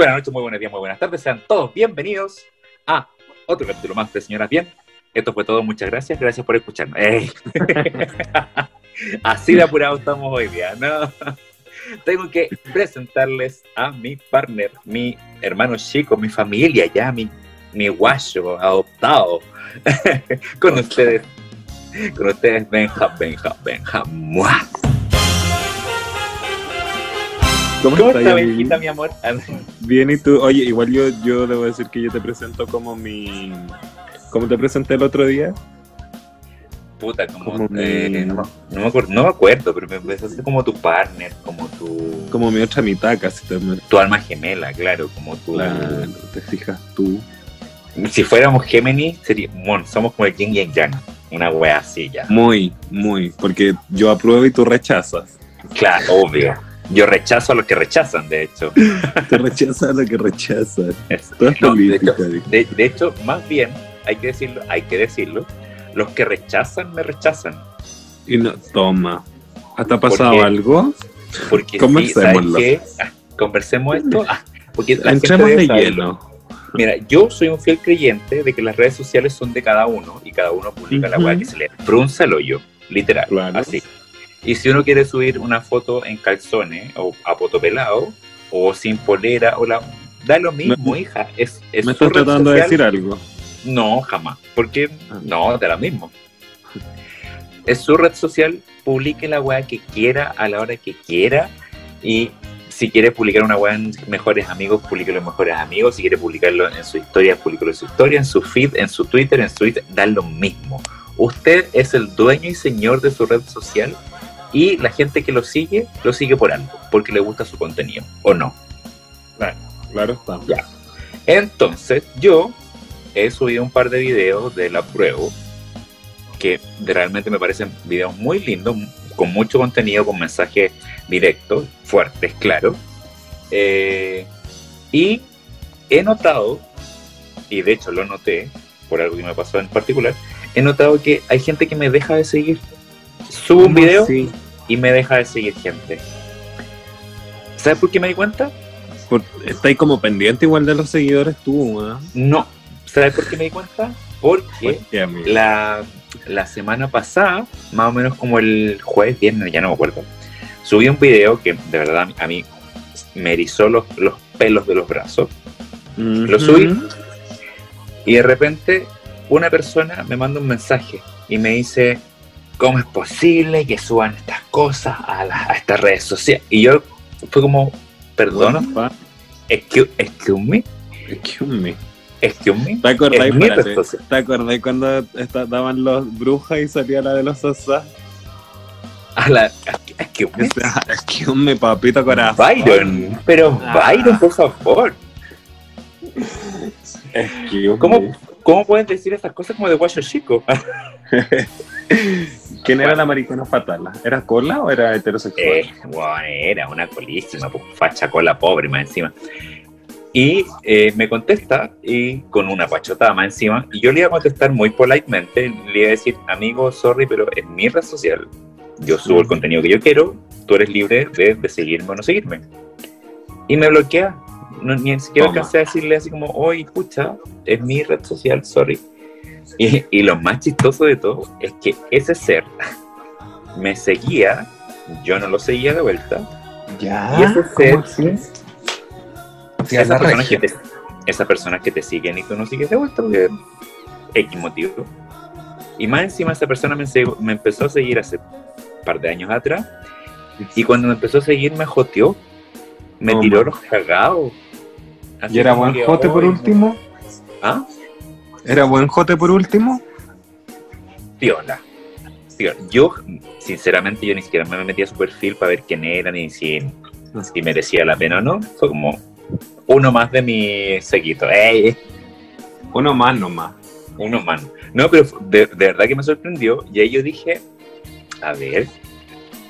buenas noches, muy buenos días, muy buenas tardes. Sean todos bienvenidos a otro capítulo más de Señoras Bien. Esto fue todo, muchas gracias. Gracias por escucharnos. Ey. Así de apurado estamos hoy día, ¿no? Tengo que presentarles a mi partner, mi hermano chico, mi familia ya, mi, mi guayo adoptado. Con ustedes, con ustedes, Benja, Benja, Benja. ¡Mua! ¿Cómo, ¿Cómo estás? Benjita, mi amor? Bien, ¿y tú? Oye, igual yo, yo debo decir que yo te presento como mi... ¿Cómo te presenté el otro día? Puta, como, Como eh, mi- no, me- no me acuerdo, no me acuerdo, pero me empezaste como tu partner, como tu, Como mi otra mitad casi también. tu alma gemela, claro, como tu... Claro, te fijas tú. Si fuéramos Géminis, sería, bueno, somos como el yin y el yang, una wea así ya. Muy, muy. Porque yo apruebo y tú rechazas. Claro, obvio. Yo rechazo a los que rechazan, de hecho. Te rechazas lo que rechazas. Es- Todo es no, de, hecho de- de hecho, más bien, hay que decirlo, hay que decirlo, los que rechazan me rechazan. Y no, toma. ¿Hasta ha pasado algo? Porque Conversémoslo. Ah, Conversemos esto. Ah, porque la gente Entremos de lleno. Mira, yo soy un fiel creyente de que las redes sociales son de cada uno y cada uno publica la weá que se le frunza el hoyo, literal, Claro. así. Y si uno quiere subir una foto en calzones o a poto pelado o sin polera o la da lo mismo, Me- hija. Es, es Me estás tratando de decir algo. No, jamás. Porque Ah. no, da lo mismo. Es su red social, publique la weá que quiera a la hora que quiera y si quiere publicar una weá en mejores amigos, publique los mejores amigos. Si quiere publicarlo en su historia, publicarlo en su historia, en su feed, en su Twitter, en su Twitter, da lo mismo. Usted es el dueño y señor de su red social y la gente que lo sigue, lo sigue por algo, porque le gusta su contenido, ¿o no? Claro está. Ya. Entonces, yo he subido un par de videos de la prueba que realmente me parecen videos muy lindos, con mucho contenido, con mensajes directos, fuertes, claro. Eh, y he notado, y de hecho lo noté, por algo que me pasó en particular, he notado que hay gente que me deja de seguir. Subo un video Sí. Y me deja de seguir gente. ¿Sabes por qué me di cuenta? Por- está ahí como pendiente igual de los seguidores tú, ¿ah? No. ¿Sabes por qué me di cuenta? Porque la, la semana pasada, más o menos como el jueves, viernes, ya no me acuerdo, subí un video que de verdad a mí me erizó los, los pelos de los brazos. lo subí. Y de repente una persona me manda un mensaje y me dice, ¿cómo es posible que suban estas cosas a, la- a estas redes sociales? Y yo fue como, What excuse, excuse me? Excuse me. excuse me. ¿Te social. ¿te acordás cuando daban los brujas y salía la de los sasas? A la, excuse me. Excuse me, papito corazón. Byron, pero Ah. Byron, por favor. Excuse ¿Cómo, me. ¿Cómo pueden decir esas cosas como de guayo chico? ¿Quién era la maricona fatal? ¿Era cola o era heterosexual? Eh, bueno, era una colísima, pues, facha cola pobre más encima. Y eh, me contesta y con una pachotada más encima. Y yo le iba a contestar muy politemente. Le iba a decir, amigo, sorry, pero es mi red social. Yo subo el contenido que yo quiero. Tú eres libre de, de seguirme o no seguirme. Y me bloquea. No, ni siquiera Toma. alcancé a decirle así como, oye, escucha, es mi red social, sorry. Y, y lo más chistoso de todo es que ese ser me seguía, yo no lo seguía de vuelta. Ya. y ese ser, así? esas personas, que te, esas personas que te siguen y tú no sigues de vuelta porque X motivo. Y más encima esa persona me, me empezó a seguir hace un par de años atrás y cuando me empezó a seguir me joteó, me Toma. tiró los cagados. Así ¿Y era buen jote por "Ay, último? ¿Ah? ¿Era buen jote por último? piola. Piola. Yo, sinceramente, yo ni siquiera me metí a su perfil para ver quién era, ni si, si merecía la pena o no. Fue como uno más de mi seguito. ¡Ey! Uno más nomás. Uno más. No, pero de, de verdad que me sorprendió. Y ahí yo dije, a ver,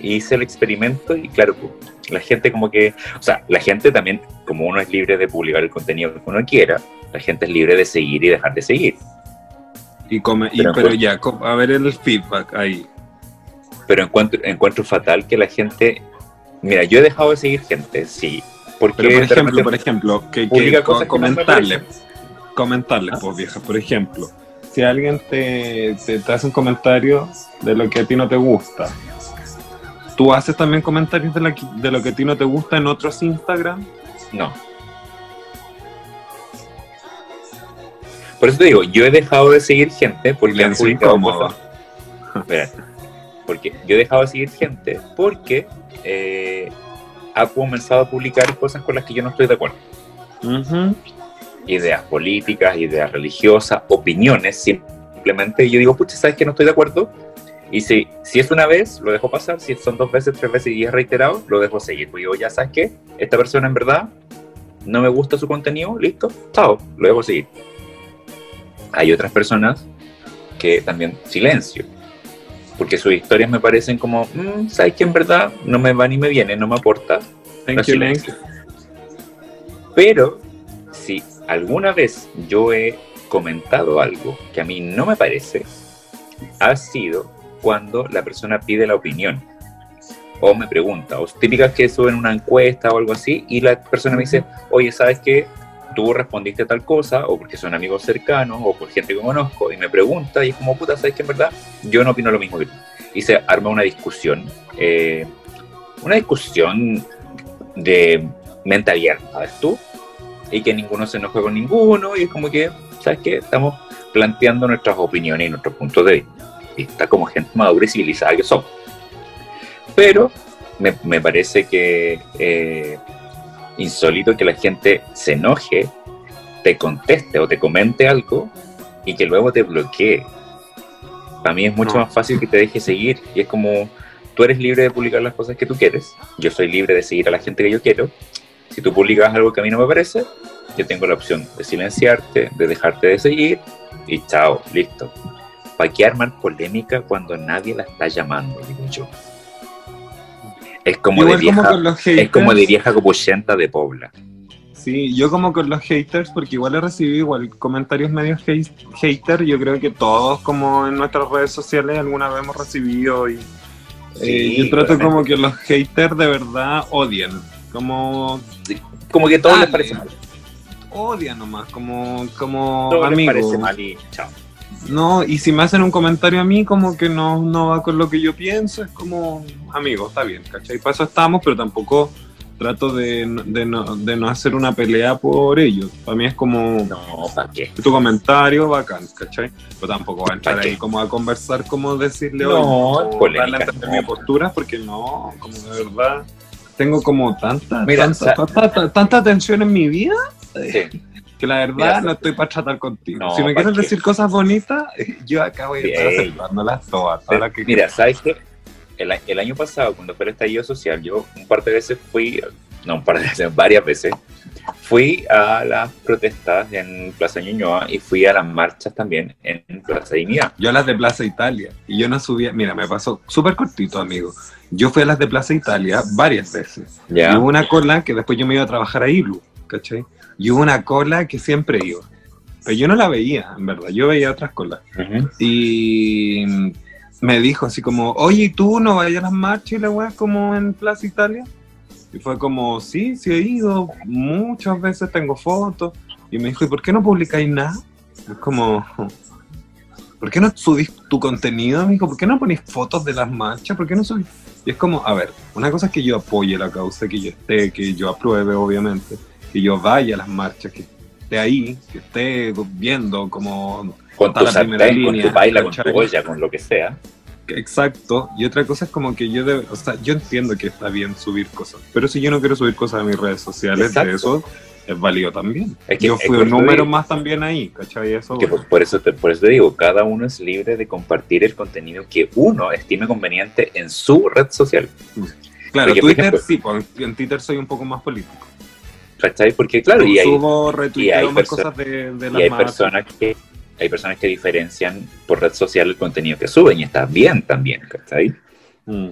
hice el experimento y claro, pues, la gente como que, o sea, la gente también, como uno es libre de publicar el contenido que uno quiera, la gente es libre de seguir y dejar de seguir. Y come, y, Pero ya, a ver el feedback ahí. pero encuentro, encuentro fatal que la gente. Mira, yo he dejado de seguir gente, sí, Pero por ejemplo, por ejemplo, que, que comentarle, comentarle, pues vieja, por ejemplo, si alguien te, te, hace un comentario de lo que a ti no te gusta, ¿tú haces también comentarios de, de lo que a ti no te gusta en otros Instagram? No. Por eso te digo, yo he dejado de seguir gente porque han publicado cosas. porque yo he dejado de seguir gente porque eh, ha comenzado a publicar cosas con las que yo no estoy de acuerdo. Ideas políticas, ideas religiosas, opiniones, simplemente yo digo, pucha, ¿sabes que no estoy de acuerdo? Y si, si es una vez, lo dejo pasar, si son dos veces, tres veces y es reiterado, lo dejo seguir. Pues digo, ya sabes qué, esta persona en verdad no me gusta su contenido, listo, chao, lo dejo seguir hay otras personas que también silencio, porque sus historias me parecen como, mm, ¿sabes que en verdad no me va ni me viene, no me aporta? Pero si alguna vez yo he comentado algo que a mí no me parece, ha sido cuando la persona pide la opinión o me pregunta, o típicas que suben una encuesta o algo así y la persona me dice, oye, ¿sabes qué? tú respondiste tal cosa, o porque son amigos cercanos, o por gente que conozco, y me pregunta, y es como, puta, ¿sabes que en verdad yo no opino lo mismo que tú? Y se arma una discusión, eh, una discusión de mente abierta, ¿sabes tú? Y que ninguno se enoje con ninguno, y es como que, ¿sabes qué? Estamos planteando nuestras opiniones y nuestros puntos de vista como gente madura y civilizada que somos. Pero me, me parece que eh, insólito que la gente se enoje, te conteste o te comente algo y que luego te bloquee. Para mí es mucho más fácil que te deje seguir y es como tú eres libre de publicar las cosas que tú quieres, yo soy libre de seguir a la gente que yo quiero. Si tú publicas algo que a mí no me parece, yo tengo la opción de silenciarte, de dejarte de seguir y chao, listo. ¿Para qué armar polémica cuando nadie la está llamando, digo yo? Es como, de vieja, es como de vieja copuchenta de Pobla. Sí, yo como con los haters, porque igual he recibido igual comentarios medio hater, yo creo que todos como en nuestras redes sociales alguna vez hemos recibido y eh, yo trato como que los haters de verdad odian, como... como que todo les parece mal. Odian nomás, como, como amigos. Les parece mal y chao. No, y si me hacen un comentario a mí como que no, no va con lo que yo pienso, es como, amigo, está bien, ¿cachai? Para eso estamos, pero tampoco trato de, de, no, de no hacer una pelea por ellos. Para mí es como... No, ¿para qué? Tu comentario bacán, ¿cachai? Pero tampoco va a entrar ahí como a conversar, como decirle, no, o darle a entender mi postura, porque no, como de verdad tengo como tanta, tanta, tanta, tanta, tensión en mi vida. Sí que la verdad no estoy para tratar contigo. si me quieres decir cosas bonitas, yo acá voy a estar aceptándolas todas. que mira, ¿sabes qué? El, el, año pasado, cuando fue el estallido social, yo un par de veces fui, no un par de veces, varias veces, fui a las protestas en Plaza Ñuñoa y fui a las marchas también en Plaza Dignidad. Yo a las de Plaza Italia, y yo no subía, mira, me pasó súper cortito, amigo. Yo fui a las de Plaza Italia varias veces. ¿Ya? Y hubo una cola que después yo me iba a trabajar a Ilu, ¿cachai? Y hubo una cola que siempre iba. Pero yo no la veía, en verdad, yo veía otras colas. Y me dijo así como, oye, ¿tú no vayas a las marchas y la weá como en Plaza Italia? Y fue como, sí, sí he ido, muchas veces tengo fotos. Y me dijo, ¿y por qué no publicáis nada? Es como, ¿por qué no subís tu contenido? Me dijo, ¿por qué no ponéis fotos de las marchas? ¿Por qué no subís? Y es como, a ver, una cosa es que yo apoye la causa, que yo esté, que yo apruebe, obviamente que yo vaya a las marchas, que esté ahí, que esté viendo como con tu sartén, con tu baila, con tu olla, con lo que sea. Exacto, y otra cosa es como que yo, o sea, yo entiendo que está bien subir cosas, pero si yo no quiero subir cosas a mis redes sociales, de eso es válido también. Es que, yo fui un número más también ahí, ¿cachai? Eso, por, eso te, por eso te digo, cada uno es libre de compartir el contenido que uno estime conveniente en su red social. Claro, Twitter sí, pues, en Twitter soy un poco más político. ¿Cachai? Porque claro, y hay, y hay, cosas de, de y hay personas que hay personas que diferencian por red social el contenido que suben y está bien también, ¿cachai? Mm.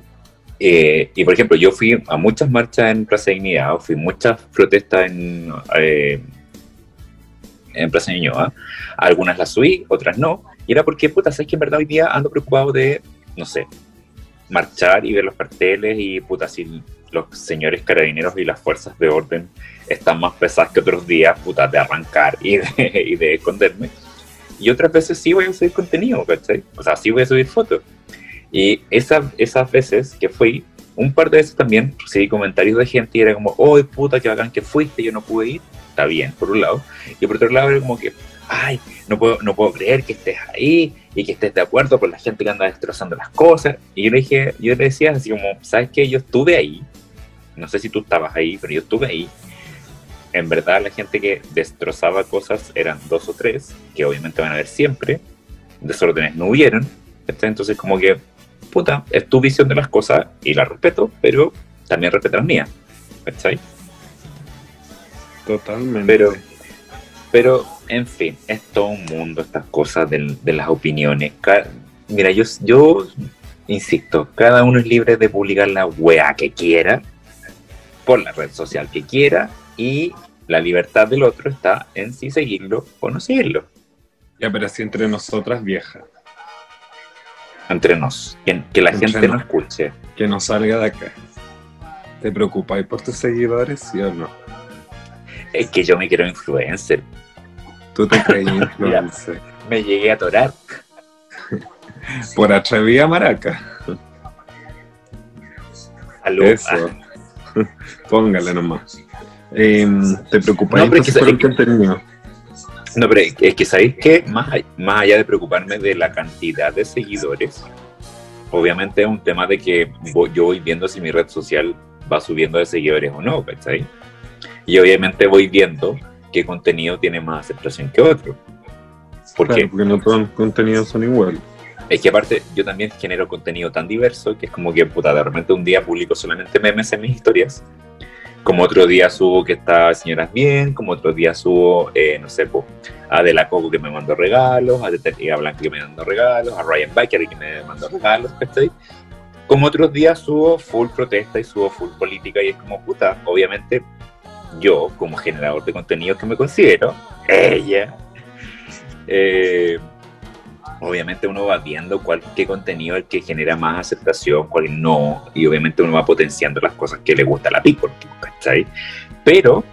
Eh, y por ejemplo, yo fui a muchas marchas en Plaza Dignidad, fui a muchas protestas en, eh, en Plaza Ñuñoa. Algunas las subí, otras no. Y era porque, puta, sabes que en verdad hoy día ando preocupado de, no sé, marchar y ver los carteles y, puta, si los señores carabineros y las fuerzas de orden están más pesadas que otros días, putas, de arrancar y de, y de esconderme. Y otras veces sí voy a subir contenido, ¿cachai? O sea, sí voy a subir fotos. Y esas esas veces que fui, un par de veces también recibí comentarios de gente y era como, oh, puta, qué bacán que fuiste, yo no pude ir. Está bien, por un lado. Y por otro lado era como que, ay, no puedo, no puedo creer que estés ahí y que estés de acuerdo con la gente que anda destrozando las cosas. Y yo le dije, yo le decía así como, ¿sabes qué? Yo estuve ahí. No sé si tú estabas ahí, pero yo estuve ahí en verdad la gente que destrozaba cosas eran dos o tres, que obviamente van a haber siempre, desórdenes no hubieron, entonces como que, puta, es tu visión de las cosas y la respeto, pero también respeto las mías, ¿cachai? Totalmente. Pero, pero, en fin, es todo un mundo estas cosas de, las opiniones. Mira, yo, yo insisto, cada uno es libre de publicar la wea que quiera, por la red social que quiera, y la libertad del otro está en si seguirlo o no seguirlo. Ya, pero así entre nosotras, vieja. Entre nos. Que, la gente no escuche. Que no salga de acá. ¿Te preocupáis por tus seguidores, sí o no? Es que yo me quiero influencer. Tú te creí influencer. me llegué a atorar. por atrevida maraca. Eso. Póngale nomás. Em, ¿Te preocupas no, por el contenido? No, pero es que sabéis que más, más allá de preocuparme de la cantidad de seguidores, obviamente es un tema de que yo voy viendo si mi red social va subiendo de seguidores o no, ¿cachai? Y obviamente voy viendo qué contenido tiene más aceptación que otro. Porque, porque no todos los contenidos son iguales. Es que aparte yo también genero contenido tan diverso que es como que, puta, de repente un día publico solamente memes en mis historias como otro día subo que está Señoras Bien, como otro día subo, eh, no sé, pues, a De La Coco que me mandó regalos, a, de, a Blanca que me mandó regalos, a Ryan Baker que me mandó regalos, ¿cachai? Como otros días subo full protesta y subo full política y es como puta, obviamente yo como generador de contenido que me considero, ella, eh, obviamente uno va viendo cuál, qué contenido es el que genera más aceptación, cuál no, y obviamente uno va potenciando las cosas que le gusta a la people, ¿cachai? Pero,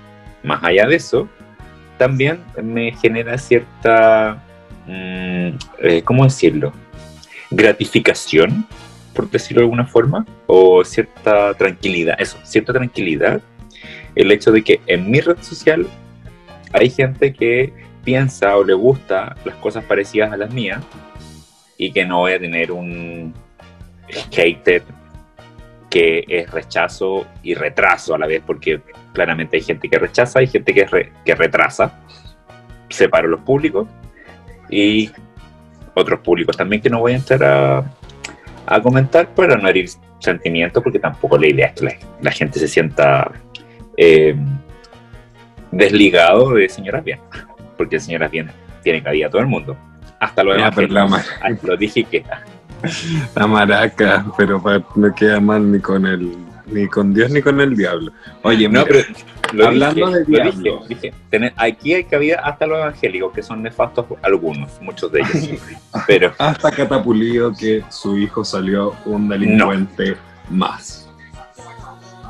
más allá de eso, también me genera cierta, mm, eh, ¿cómo decirlo? Gratificación, por decirlo de alguna forma, o cierta tranquilidad, eso, cierta tranquilidad, el hecho de que en mi red social hay gente que piensa o le gusta las cosas parecidas a las mías y que no voy a tener un hater que es rechazo y retraso a la vez, porque claramente hay gente que rechaza y gente que, que retrasa. Separo los públicos y otros públicos también que no voy a entrar a, a comentar para no herir sentimientos, porque tampoco la idea es que la, gente se sienta eh, desligado de señoras bien porque señoras bien tiene cabida todo el mundo. Hasta lo demás. lo dije que. La maraca, pero no queda mal ni con el ni con Dios ni con el diablo. Oye, no, pero hablando de diablo, dije, aquí hay cabida hasta los evangélicos, que son nefastos algunos, muchos de ellos. pero hasta Catapulido que su hijo salió un delincuente más.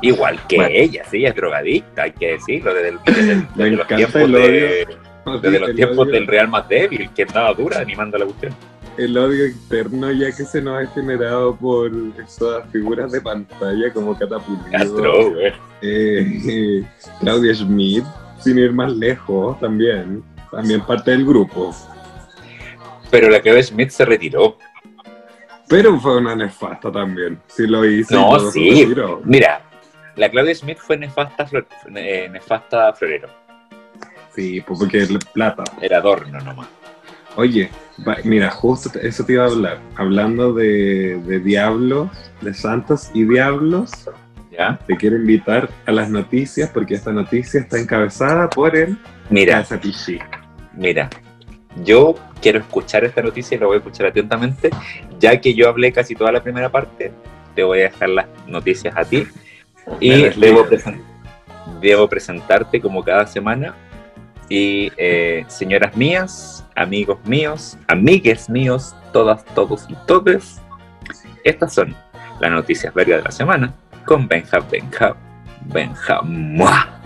Igual que ella, sí, es drogadicta, hay que decirlo, desde, los tiempos de, desde los tiempos del Real más débil, que estaba dura animando la cuestión. El odio interno ya que se nos ha generado por esas figuras de pantalla como Catapulido. Eh, Claudia Schmidt, sin ir más lejos, también. También parte del grupo. Pero la Claudia Schmidt se retiró. Pero fue una nefasta también. Sí lo hizo. No, sí. Mira, la Claudia Schmidt fue nefasta, eh, nefasta florero Sí, pues porque es plata. Era adorno nomás. Oye, mira, justo eso te iba a hablar. Hablando de, diablos, de santos y diablos, ¿Ya? te quiero invitar a las noticias porque esta noticia está encabezada por el mira, Mira, yo quiero escuchar esta noticia y la voy a escuchar atentamente. Ya que yo hablé casi toda la primera parte, te voy a dejar las noticias a ti y debo, debo presentarte como cada semana y eh, señoras mías, amigos míos, amigues míos, todas, todos y todes, estas son las noticias vergas de la semana. con Benja, Benja, Benja. ¡Mua!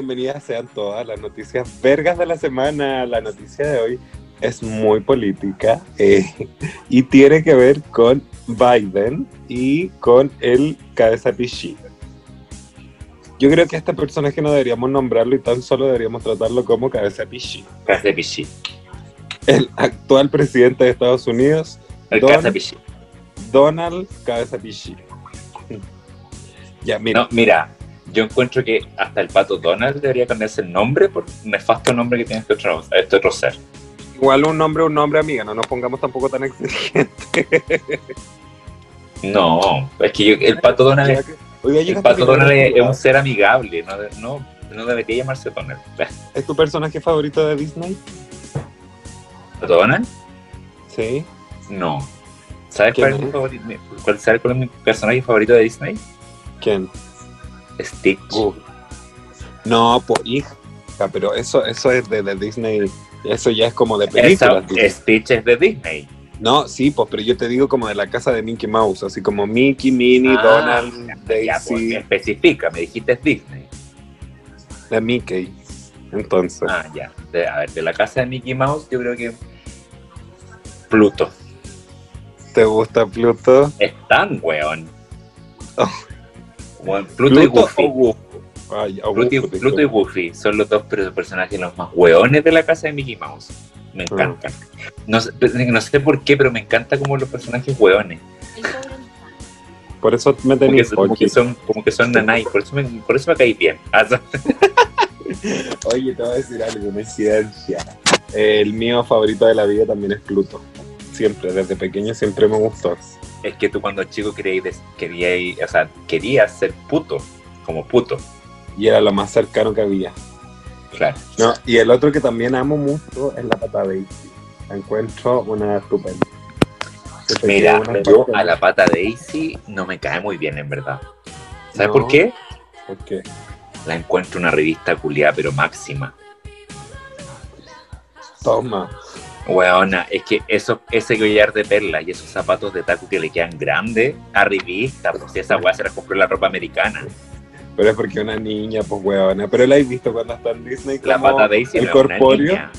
Bienvenidas sean todas las noticias vergas de la semana. La noticia de hoy es muy política eh, y tiene que ver con Biden y con el cabeza pichí. Yo creo que este personaje no deberíamos nombrarlo y tan solo deberíamos tratarlo como cabeza pichí. Cabeza pichí. El actual presidente de Estados Unidos, el cabeza pichí. Donald Cabeza Pichí. Ya, mira. No, mira, yo encuentro que hasta el pato Donald debería cambiarse el nombre por un nefasto nombre que tiene este otro, este otro ser. Igual un nombre, un nombre, amiga, no nos pongamos tampoco tan exigentes. No, es que el pato Donald, es, el pato Donald es, un ser amigable, no, no, no debería llamarse Donald. ¿Es tu personaje favorito de Disney? ¿Pato Donald? Sí. No. ¿Sabes cuál es, mi favorito, cuál, ¿sabes cuál es mi personaje favorito de Disney? ¿Quién? Stitch. No, pues hija, pero eso, eso es de, Disney, eso ya es como de películas. Stitch es de Disney. No, sí, pues, pero yo te digo como de la casa de Mickey Mouse, así como Mickey, Minnie, ah, Donald, Daisy. Ya, pues, especifica, me dijiste Disney. De Mickey, entonces. Ah, ya. a ver, de la casa de Mickey Mouse, yo creo que Pluto. ¿Te gusta Pluto? Es tan weón. Oh. Pluto, y Goofy. Pluto, y Goofy son los dos personajes los más hueones de la casa de Mickey Mouse. Me ah. encantan. No, sé por qué, pero me encanta como los personajes hueones. Por eso me como, que son, como que son nanay, por eso me, por eso me caí bien. Ah, Oye, te voy a decir algo, una incidencia. El mío favorito de la vida también es Pluto. Siempre, desde pequeño siempre me gustó es que tú cuando chico querías, querías, o sea, querías ser puto, como puto. Y era lo más cercano que había. Claro. No, y el otro que también amo mucho es la pata Daisy. La encuentro una estupenda. Mira, yo a la pata Daisy no me cae muy bien, en verdad. ¿Sabes por qué? ¿Por qué? La encuentro una revista culiada, pero máxima. Toma. Weona, es que eso, ese collar de perla y esos zapatos de taco que le quedan grandes a revista, pues si esa weá se la compró la ropa americana. Pero es porque una niña, pues weona. Pero la he visto cuando está en Disney. La pata Daisy el no corpóreo. Una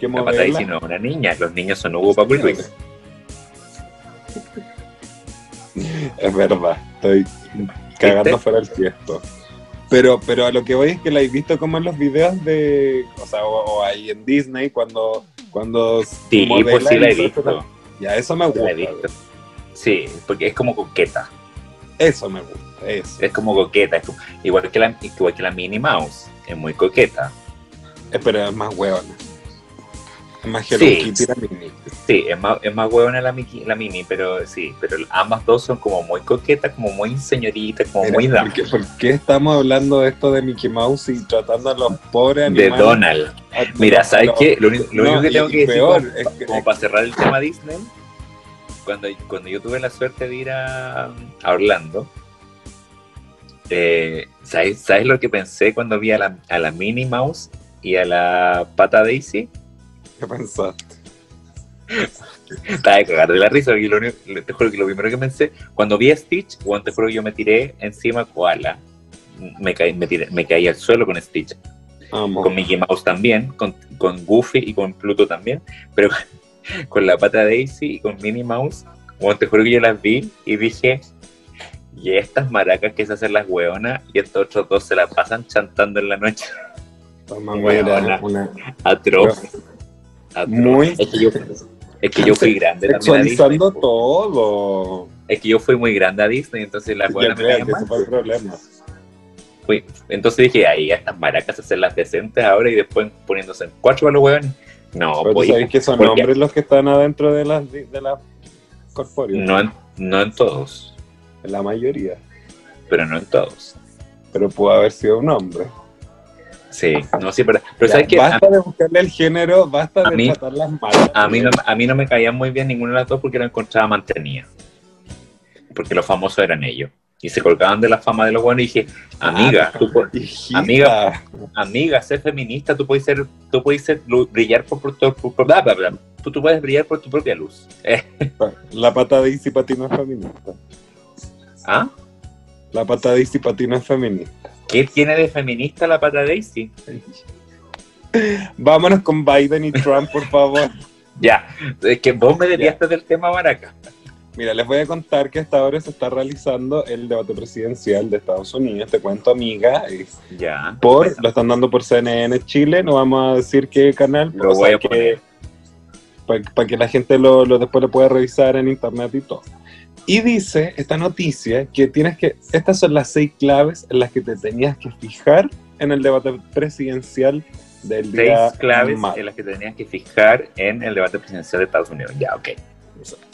niña. la pata Daisy no es una niña. Los niños son Hugo Luis. Es verdad, estoy cagando fuera el tiesto. Pero, pero a lo que voy es que la he visto como en los videos de, o sea, o ahí en Disney cuando cuando sí, pues sí la he visto. Ya, eso me gusta. Sí, porque es como coqueta. Eso me gusta, eso. Es como coqueta, igual, que la, igual que la Minnie Mouse, es muy coqueta. Eh, pero es más huevona. Es más Hello sí, Kitty la Minnie. Sí, es más, es más huevona la, la Minnie, pero sí, pero ambas dos son como muy coquetas, como muy señoritas, como muy dama. ¿por qué, estamos hablando de esto de Mickey Mouse y tratando a los pobres animales? De Donald. Mira, ¿sabes qué? Lo, único, que tengo que decir, como, para cerrar el tema Disney, cuando, cuando yo tuve la suerte de ir a, Orlando, eh, ¿sabes, ¿sabes, lo que pensé cuando vi a la, a la Minnie Mouse y a la Pata Daisy? ¿Qué pensaste? Estaba de cagar de la risa, y lo único, te juro que lo primero que pensé, cuando vi a Stitch, cuando te juro que yo me tiré encima Koala, me caí, me, tiré, me caí al suelo con Stitch. Con Mickey Mouse también, con, con, Goofy y con Pluto también, pero con la pata Daisy y con Minnie Mouse, como te juro que yo las vi y dije, y estas maracas que se hacen las hueonas y estos otros dos se la pasan chantando en la noche. Una, atroz. Muy. Es que yo, es que yo fui grande también. todo. Es que yo fui muy grande a Disney, entonces la hueonas me fue el problema entonces dije, ahí estas maracas hacen las decentes ahora y después poniéndose en cuatro para los hueones. No, Pero pues, que son hombres los que están adentro de las de las corpóreas. No en, no en todos. En la mayoría. Pero no en todos. Pero pudo haber sido un hombre. Sí, no, sí, pero, pero ¿sabes Basta de buscarle el género, basta de tratar las malas. A mí, no, a mí no me caían muy bien ninguna de las dos porque lo encontraba mantenida. Porque los famosos eran ellos. y se colgaban de la fama de los buenos y dije, amiga, tú amiga, amiga, ser feminista, tú puedes ser, tú puedes ser, brillar por, por, Tú, tú, puedes brillar por tu propia luz. La pata de Isi Patino es feminista. ¿Ah? La pata de Isi Patino es feminista. ¿Qué tiene de feminista la pata Daisy? Vámonos con Biden y Trump, por favor. ya, es que vos me desviaste del tema Baraca. Mira, les voy a contar que hasta ahora se está realizando el debate presidencial de Estados Unidos. Te cuento, amiga. Ya. Por, lo están dando por CNN Chile. No vamos a decir qué canal. Lo voy a poner. Para que la gente lo, lo, después lo pueda revisar en internet y todo. Y dice esta noticia que tienes que. Estas son las seis claves en las que te tenías que fijar en el debate presidencial del día. Seis claves en las que te tenías que fijar en el debate presidencial de Estados Unidos. Ya, ok.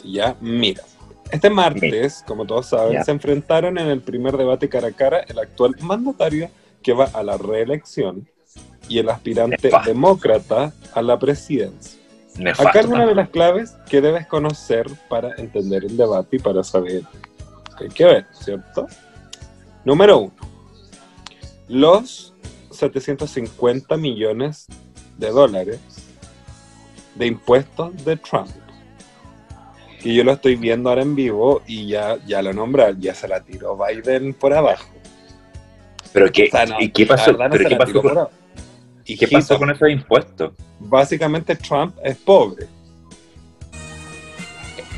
Ya, mira. Este martes, como todos saben, se enfrentaron en el primer debate cara a cara el actual mandatario que va a la reelección y el aspirante demócrata a la presidencia. Acá es una de las claves que debes conocer para entender el debate y para saber qué hay que ver, ¿cierto? Número uno, los 750 millones de dólares de impuestos de Trump que yo lo estoy viendo ahora en vivo y ya, ya lo nombra, ya se la tiró Biden por abajo. Pero qué, ¿y qué pasó? ¿Pero qué pasó, con, ¿Y qué pasó con esos impuestos? Básicamente Trump es pobre.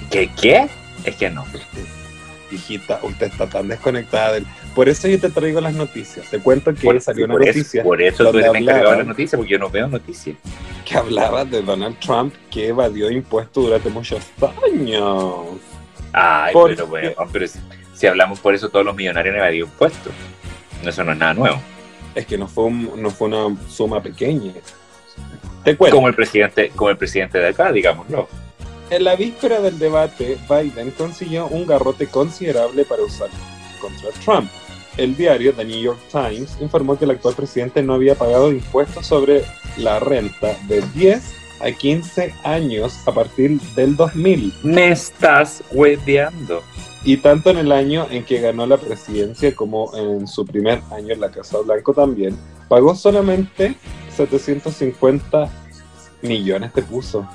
¿Qué? ¿Qué? Es que no. Hijita, usted está tan desconectada del... Por eso yo te traigo las noticias. Te cuento que salió una noticia. por eso tú eres encargado de las noticias, porque yo no veo noticias. Que hablaba de Donald Trump que evadió impuestos durante muchos años. Ay, pero bueno, pero si, hablamos por eso, todos los millonarios han evadido impuestos. Eso no es nada nuevo. Es que no fue, no fue una suma pequeña. Te cuento. Como el presidente, como el presidente de acá, digámoslo. En la víspera del debate, Biden consiguió un garrote considerable para usar contra Trump. El diario The New York Times informó que el actual presidente no había pagado impuestos sobre la renta de 10 a 15 años a partir del 2000. Me estás hueveando. Y tanto en el año en que ganó la presidencia como en su primer año en la Casa Blanco también, pagó solamente 750 millones de puso.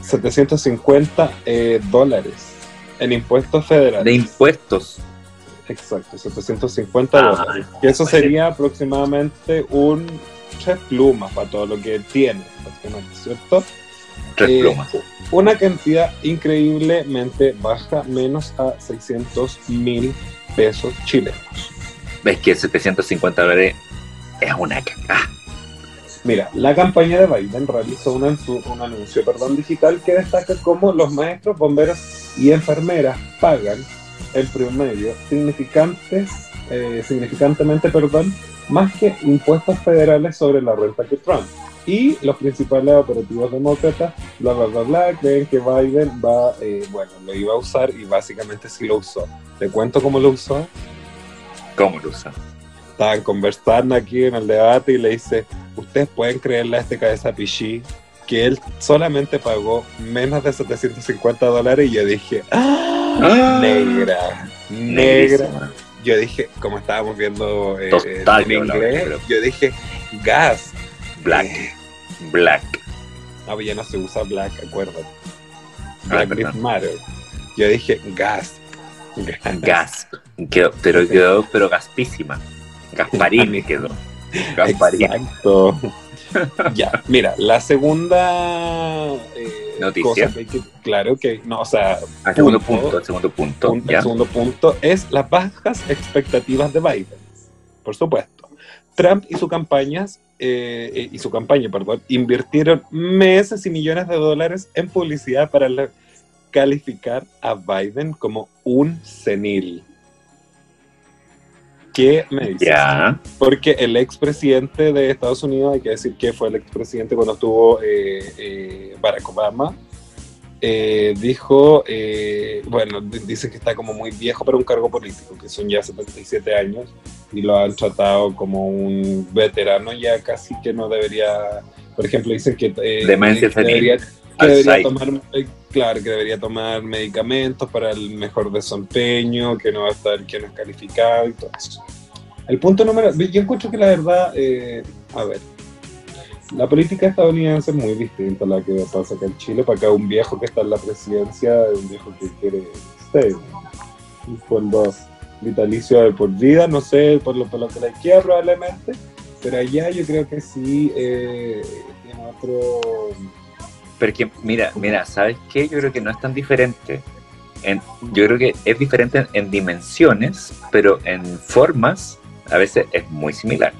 750 eh, dólares en impuestos federales. De impuestos. Exacto, 750 ah, dólares. Y eso sería aproximadamente un tres plumas para todo lo que tiene, ¿cierto? Tres eh. Una cantidad increíblemente baja, menos a 600 mil pesos chilenos. Ves que 750 dólares es una caca. Mira, la campaña de Biden realizó un, anuncio perdón, digital que destaca cómo los maestros, bomberos y enfermeras pagan el promedio significantes, eh, significantemente perdón, más que impuestos federales sobre la renta que Trump. Y los principales operativos demócratas, bla, bla, bla, bla, creen que Biden va, eh, bueno, lo iba a usar y básicamente sí lo usó. ¿Te cuento cómo lo usó? ¿Cómo lo usó? estaban conversando aquí en el debate y le dice, ustedes pueden creerle a este cabeza pichí que él solamente pagó menos de 750 dólares y yo dije, ¡Ah! negra, negra. Yo dije, como estábamos viendo eh, en inglés, yo dije, gas. Black. Black. No, ya no se usa black, acuérdate. Ah, black matter. Yo dije, gas. Gas. Quedó, pero quedó, pero gaspísima. Gasparini quedó. Gasparini. Exacto. ya, mira, la segunda eh, noticia. claro que, no, o sea, el segundo punto, el segundo punto, el segundo punto es las bajas expectativas de Biden, por supuesto. Trump y su campañas eh, y su campaña, perdón, invirtieron meses y millones de dólares en publicidad para calificar a Biden como un senil. ¿Qué me dices? Porque el expresidente de Estados Unidos, hay que decir que fue el expresidente cuando estuvo eh, eh, Barack Obama, eh, dijo, bueno, dice que está como muy viejo para un cargo político, que son ya 77 años, y lo han tratado como un veterano ya casi que no debería, por ejemplo, dicen que debería, que debería tomar, eh, claro, que debería tomar medicamentos para el mejor desempeño, que no va a estar, que no es calificado y todo eso. El punto número, yo encuentro que la verdad, eh, a ver, la política estadounidense es muy distinta a la que pasa acá en Chile. Para acá un viejo que está en la presidencia, un viejo que quiere, no un sueldo vitalicio de por vida, no sé, por lo, por lo que la izquierda probablemente, pero allá yo creo que sí eh, tiene otro... Pero mira, mira, ¿sabes qué? Yo creo que no es tan diferente. En, yo creo que es diferente en dimensiones, pero en formas a veces es muy similar.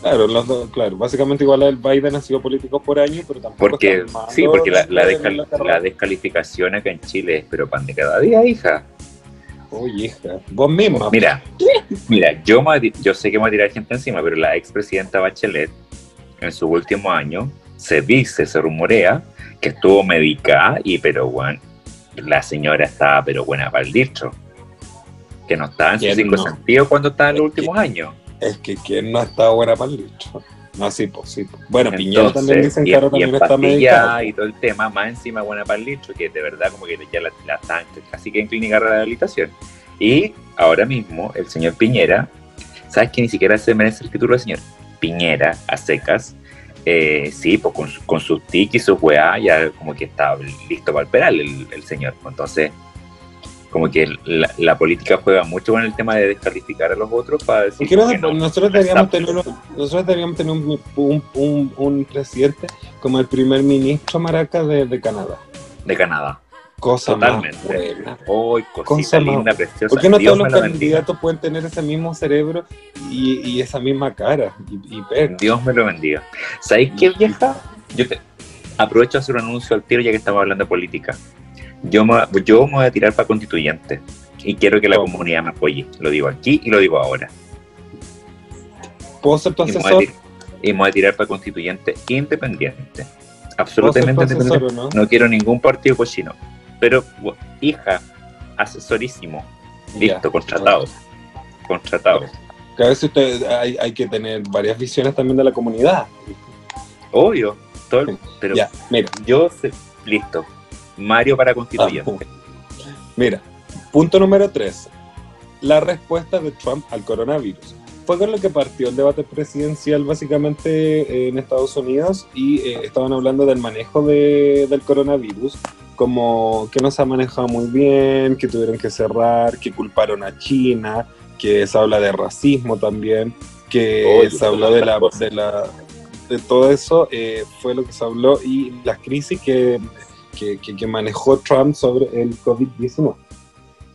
Claro, los dos, claro, básicamente igual el Biden ha sido político por años, pero tampoco. Porque, sí, porque la, la, descalificación acá en Chile es, pero pan de cada día, hija. Uy, hija, vos misma. Mira, mira, yo, yo sé que me voy a tirar gente encima, pero la expresidenta Bachelet, en su último año, se dice, se rumorea, que estuvo medicada y, pero bueno, la señora estaba, pero buena para el dicho. Que no estaba en sus cinco sentidos cuando estaba en los últimos años. Es que quien no está buena para el dicho. No, sí, pues sí. Bueno, Piñera también dicen que ahora también está medicada. Y todo el tema, más encima buena para el dicho, que de verdad como que ya la, la están casi que en clínica de rehabilitación. Y ahora mismo el señor Piñera, ¿sabes que ni siquiera se merece el título de señor? Piñera, a secas, eh, sí, pues con, con sus tics y sus weá, ya como que está listo para el penal el, el señor. Entonces, como que la, política juega mucho con el tema de descalificar a los otros para decir nosotros, deberíamos tener, nosotros deberíamos tener un, un, presidente como el primer ministro maraca de, Canadá. De Canadá. Cosa Totalmente. más buena. Oh, cosa linda, preciosa. ¿Por qué no todos los candidatos pueden tener ese mismo cerebro y, y esa misma cara? Y, Dios me lo bendiga. ¿Sabéis qué vieja? Yo te aprovecho a hacer un anuncio al tiro ya que estamos hablando de política. Yo me, yo me voy a tirar para constituyente y quiero que la comunidad me apoye. Lo digo aquí y lo digo ahora. ¿Puedo ser tu asesor? Y me voy a, tirar para constituyente independiente. Absolutamente independiente. ¿no? quiero ningún partido cochino. Pero, hija, asesorísimo. Listo, contratado. Contratado. Cada vez usted, hay, hay, que tener varias visiones también de la comunidad. Obvio. Todo, pero ya, mira. yo, listo, Mario para constituyente. mira, punto número 3. La respuesta de Trump al coronavirus. Fue con lo que partió el debate presidencial básicamente en Estados Unidos y eh, estaban hablando del manejo del coronavirus, como que no se ha manejado muy bien, que tuvieron que cerrar, que culparon a China, que se habla de racismo también, que se habló de la, de la, de todo eso, eh, fue lo que se habló y las crisis que que, manejó Trump sobre el COVID-19.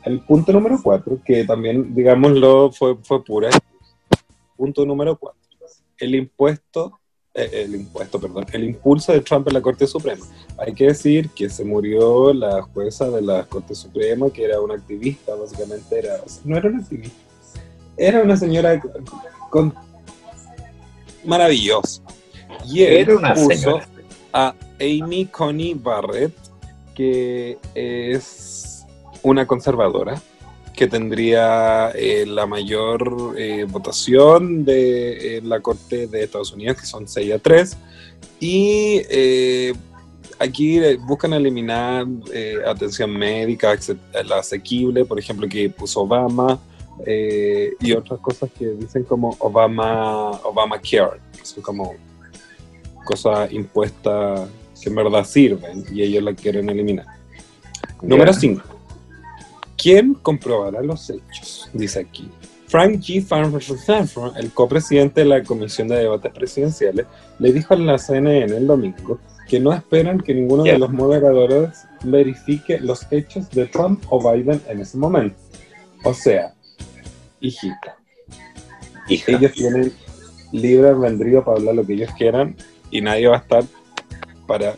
El punto número cuatro, que también, digámoslo, fue, fue pura. Punto número cuatro, el impuesto, eh, el impuesto, perdón, el impulso de Trump en la Corte Suprema. Hay que decir que se murió la jueza de la Corte Suprema, que era una activista, básicamente era, no era una activista, era una señora con, maravillosa. Y era una señora a Amy Coney Barrett, que es una conservadora que tendría eh, la mayor eh, votación de la Corte de Estados Unidos, que son 6 a 3. Y eh, aquí buscan eliminar atención médica, la asequible, por ejemplo, que puso Obama, y otras cosas que dicen como Obama, Obama Care, que son como cosas impuestas que en verdad sirven y ellos la quieren eliminar. Número 5. ¿Quién comprobará los hechos? Dice aquí. Frank G. Farnsworth, el copresidente de la Comisión de Debates Presidenciales, le dijo a la CNN el domingo que no esperan que ninguno de los moderadores verifique los hechos de Trump o Biden en ese momento. O sea, hijita. Ellos tienen libre albedrío para hablar lo que ellos quieran y nadie va a estar para,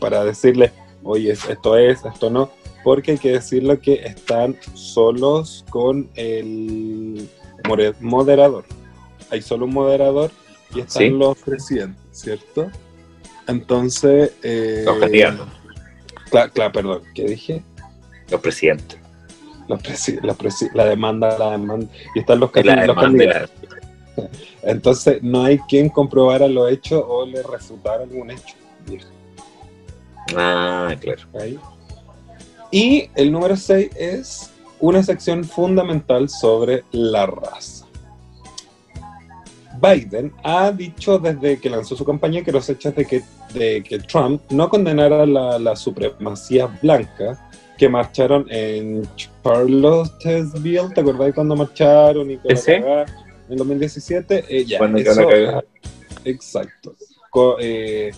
para decirle, oye, esto es, esto no, porque hay que decirlo que están solos con el moderador. Hay solo un moderador y están los presidentes, ¿cierto? Entonces... Eh, los candidatos. Claro, perdón, ¿qué dije? Los presidentes. Los la, demanda, la demanda. Y están los, candidatos. Entonces, no hay quien comprobara lo hecho o le refutara algún hecho. Ah, claro. Y el número 6 es una sección fundamental sobre la raza. Biden ha dicho desde que lanzó su campaña que los hechos de que, de que Trump no condenara la, la supremacía blanca que marcharon en Charlottesville, ¿te acordás cuando marcharon y en 2017? Eh, ya, Exacto. Eh,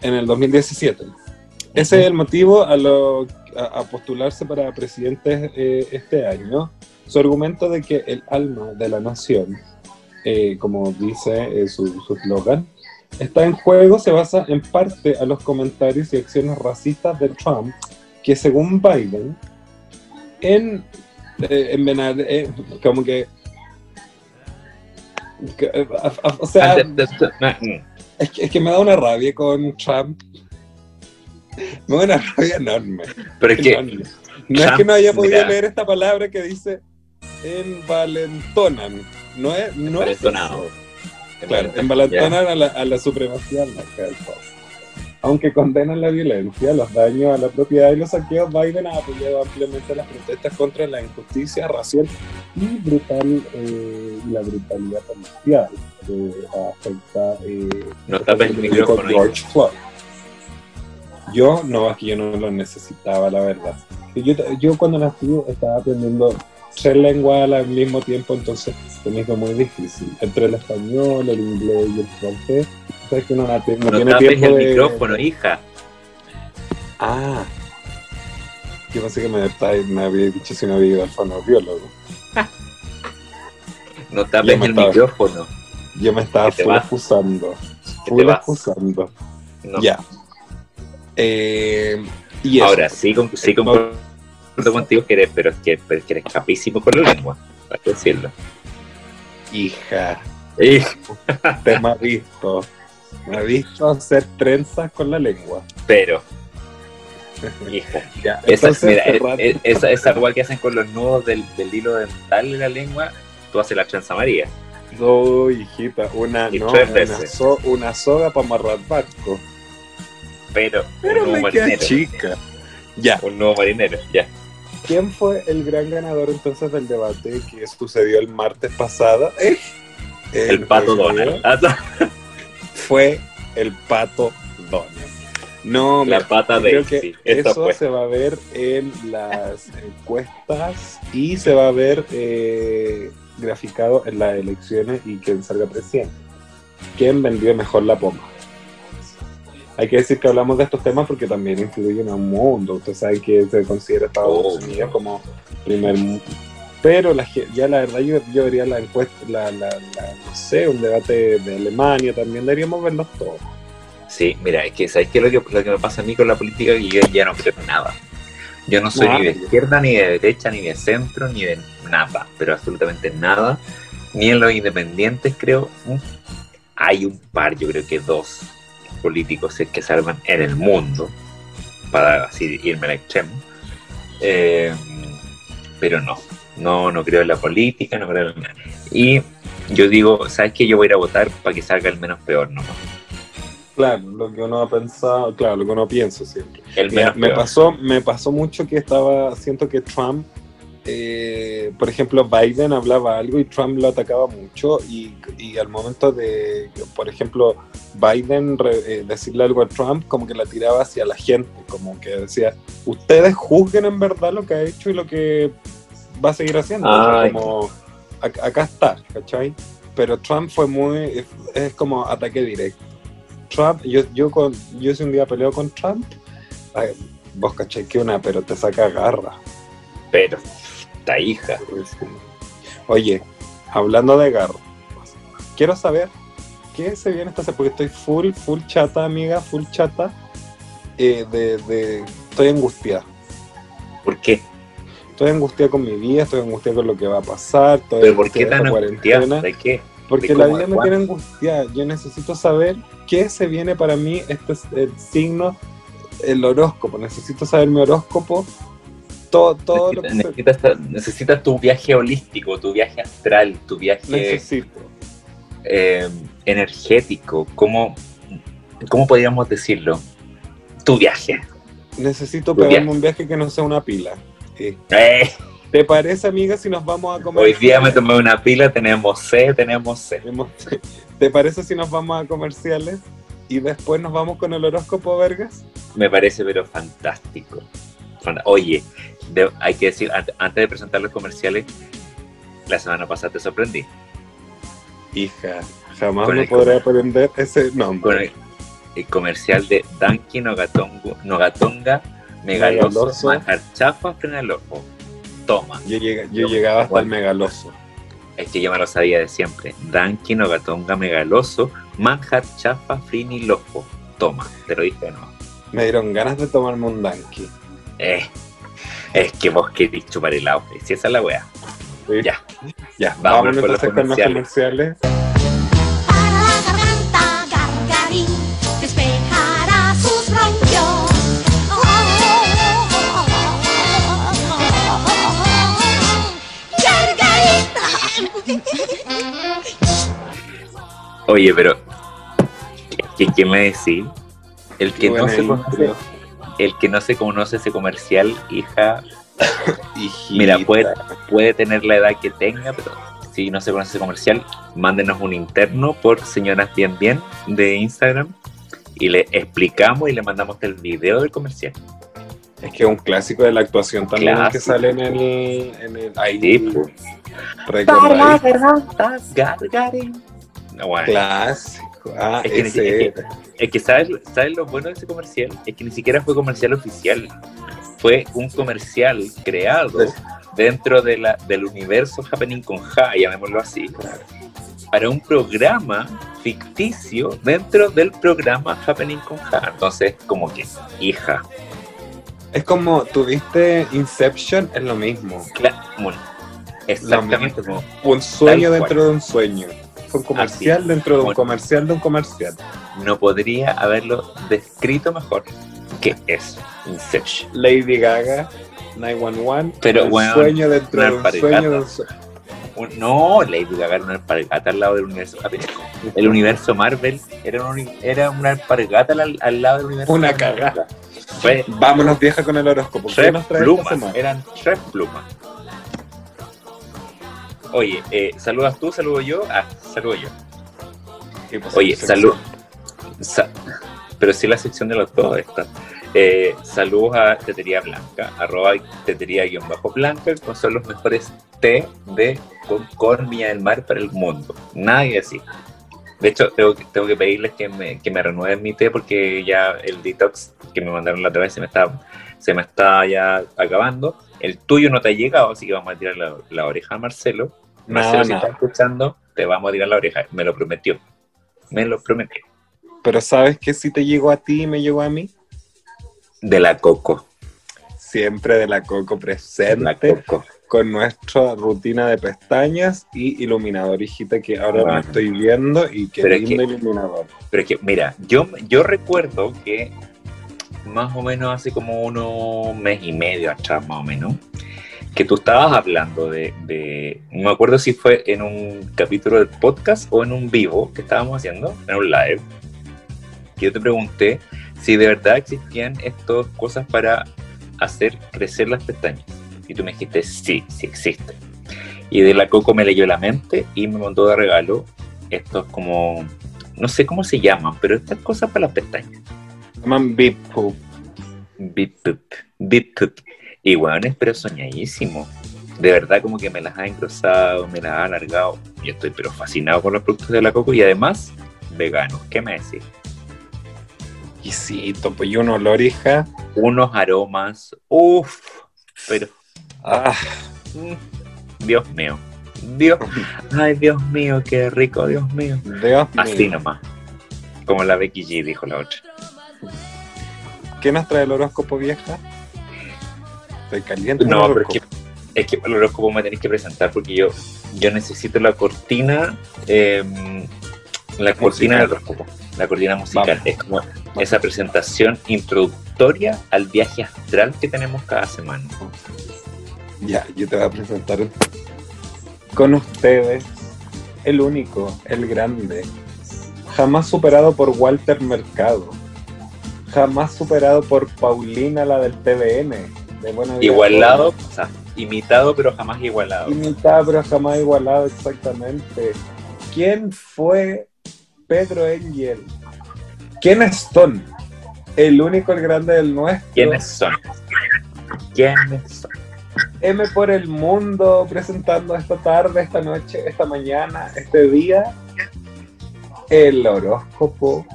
en el 2017. Ese es el motivo a, lo, a, postularse para presidente eh, este año. Su argumento de que el alma de la nación, eh, como dice su eslogan, está en juego se basa en parte a los comentarios y acciones racistas de Trump, que según Biden, en, en como que o sea, es que, es que me da una rabia con Trump. Me da una rabia enorme. Pero es que. No es que no haya podido leer esta palabra que dice envalentonan. No es. No es claro, envalentonan a la, a la supremacía blanca del Aunque condenan la violencia, los daños a la propiedad y los saqueos, Biden ha apoyado ampliamente las protestas contra la injusticia racial y brutal eh, la brutalidad policial que afecta eh, no tapes el micrófono George Floyd. Yo no, es que yo no lo necesitaba, la verdad. Yo, yo cuando nací estaba aprendiendo tres lenguas al mismo tiempo, entonces se me hizo muy difícil. Entre el español, el inglés y el francés. Que no, no, no tiene tiempo el micrófono, hija. Ah. Yo pensé que me, me había dicho si no había ido al fonoaudiólogo. no tapes el micrófono. Yo me estaba full acusando. Full acusando. Ya. Eh, y Ahora, sí, con, sí concuerdo contigo, que eres, pero, es que, pero que eres capísimo con la lengua, para decirlo. Hija. Hija. Te me visto. Me ha visto hacer trenzas con la lengua. Pero. Hija. Ya, esa, mira, e, e, esa, esa, igual que hacen con los nudos del, del hilo dental de la lengua, tú haces la trenza María. No, hijita, una, no, una, soga para amarrar barco. Pero, Pero un nuevo marinero. chica. Ya. Un nuevo marinero, ya. ¿Quién fue el gran ganador entonces del debate que sucedió el martes pasado? Eh, el, pato Donald. Fue el pato Donald. No, la pata de creo que eso se va a ver en las encuestas y se va a ver eh, graficado en las elecciones y quien salga presidente. ¿Quién vendió mejor la poma? Hay que decir que hablamos de estos temas porque también influyen a un mundo. Usted sabe que se considera Estados Unidos como primer mundo. Pero la, ya la verdad yo, yo vería la encuesta, la, la, no sé, un debate de Alemania también, deberíamos verlos todos. Sí, mira, es que ¿sabes qué lo que, lo que me pasa a mí con la política? Que yo ya no creo nada. Yo no soy ni de izquierda, ni de derecha, ni de centro, ni de nada, pero absolutamente nada. Ni en los independientes, creo. Hay un par, yo creo que dos políticos que salvan en el mundo, para así irme al extremo. Eh, pero no, no, no creo en la política, no creo en nada. Y yo digo, ¿sabes qué? Yo voy a ir a votar para que salga el menos peor nomás. Claro, lo que uno ha pensado, claro, lo que uno piensa siempre. me, pasó, me pasó mucho que estaba, siento que Trump, eh, por ejemplo, Biden hablaba algo y Trump lo atacaba mucho y, al momento de, por ejemplo, Biden eh, decirle algo a Trump, como que la tiraba hacia la gente, como que decía, ustedes juzguen en verdad lo que ha hecho y lo que va a seguir haciendo. como, acá está, ¿cachai? Pero Trump fue muy, es como ataque directo. Trump, yo, yo, con, yo si un día peleo con Trump, vos caché que una, pero te saca garra. Pero, esta hija. Oye, hablando de garra, quiero saber qué se viene esta porque estoy full, full chata, amiga, full chata. Eh, de, de, estoy angustiada. ¿Por qué? Estoy angustiada con mi vida, estoy angustiada con lo que va a pasar. ¿Pero por qué tan angustiada? ¿De qué? Porque la vida me tiene angustiada. Yo necesito saber qué se viene para mí. Este es el signo, el horóscopo. Necesito saber mi horóscopo. Todo, todo lo que necesitas, necesitas, tu viaje holístico, tu viaje astral, tu viaje eh, energético. ¿Cómo, ¿Cómo podríamos decirlo? tu viaje. Necesito pegarme un viaje que no sea una pila. Eh. ¿Te parece, amiga, si nos vamos a comer? Hoy día me tomé una pila, tenemos C, tenemos C. ¿Te parece si nos vamos a comerciales y después nos vamos con el horóscopo, Vergas? Me parece, pero fantástico. Oye, hay que decir, antes de presentar los comerciales, la semana pasada te sorprendí. Hija, jamás me podré aprender ese nombre. el, comercial de Nogatonga, Nogatonga Megaloso, Manjar Chafa, frena el ojo. Toma. Yo, llegaba hasta el megaloso. Es que yo me lo sabía de siempre. Danky Nogatonga Megaloso, Manjar Chafa, Frini Lojo. Toma, te lo dije no. Me dieron ganas de tomarme un Danky. Eh, es que vos querés chupar el agua. Si esa es la wea. Ya. Ya, vamos a los comerciales. Para Oye, pero ¿qué, qué me decís? El que no se conoce, el que no se conoce ese comercial, hija, Mira, puede, puede tener la edad que tenga, pero si no se conoce ese comercial, mándenos un interno por señoras bien bien de Instagram y le explicamos y le mandamos el video del comercial. Es que es un clásico de la actuación también que sale en el, en el ahí. Pues. Clásico. Ah, es, que, es, que, ¿sabes, ¿sabes lo bueno de ese comercial? Es que ni siquiera fue comercial oficial fue un comercial creado dentro de la, del universo Happening con Ja, llamémoslo así, para un programa ficticio dentro del programa Happening con Ja. Entonces, como que, hija. Es como, tuviste Inception, es lo mismo. Claro, exactamente. Como, un sueño dentro de un sueño. Fue un comercial dentro de un comercial de un comercial. No podría haberlo descrito mejor que es Inception. Lady Gaga, 911, pero un sueño dentro de un sueño No, Lady Gaga era una alpargata al lado del universo. El universo Marvel era, era una alpargata al, lado del universo. Una cagada. Vámonos vieja con el horóscopo. Tres plumas, eran tres plumas. Oye, eh, ¿saludas tú? ¿Saludo yo? Ah, saludo yo. Oye, salud. pero sí la sección de los dos está. Eh, saludos a Tetería Blanca, arroba tetería-blanca, son los mejores té de con del mar para el mundo. Nadie así. De hecho, tengo, tengo que pedirles que me, que me renueven mi té porque ya el detox que me mandaron la otra vez se me está, se me está ya acabando. El tuyo no te ha llegado, así que vamos a tirar la, oreja a Marcelo. Marcelo, si estás escuchando, te vamos a tirar la oreja. Me lo prometió. Me lo prometió. Pero ¿sabes que si te llegó a ti y me llegó a mí? De la Coco. Siempre de la Coco presente. Con nuestra rutina de pestañas y iluminador, hijita, que ahora me estoy viendo y qué lindo iluminador. Pero es que, mira, yo, yo recuerdo que más o menos hace como unos mes y medio atrás, más o menos, que tú estabas hablando de, de, no me acuerdo si fue en un capítulo del podcast o en un vivo que estábamos haciendo, en un live, que yo te pregunté si de verdad existían estas cosas para hacer crecer las pestañas. Y tú me dijiste, sí, sí existen. Y de la Coco me leyó la mente y me mandó de regalo estos como, no sé cómo se llaman, pero estas cosas para las pestañas. Se llaman Bip Poop. Poop. Y bueno, pero soñadísimo. De verdad como que me las ha engrosado, me las ha alargado. Yo estoy pero fascinado con los productos de la Coco y además veganos. ¿Qué me decís? Exquisito, pues y un olor, hija. Unos aromas, uff, pero. Ah, mm, Dios mío. Dios, ay Dios mío, qué rico, Dios mío. Dios Así nomás. Como la Becky G dijo la otra. ¿Qué nos trae el horóscopo vieja? Estoy caliente. No, pero es que, es que el horóscopo me tenéis que presentar porque yo, yo necesito la cortina, em, la cortina del horóscopo la cortina musical. Es como esa presentación introductoria al viaje astral que tenemos cada semana. Ya, yo te voy a presentar con ustedes el único, el grande, jamás superado por Walter Mercado. jamás superado por Paulina, la del TVN. De Buena Igualado, o sea, imitado pero jamás igualado. Imitado, pero jamás igualado, exactamente. ¿Quién fue Pedro Engel? ¿Quiénes son? El único, el grande del nuestro. ¿Quiénes son? ¿Quiénes son? M por el mundo presentando esta tarde, esta noche, esta mañana, este día. El horóscopo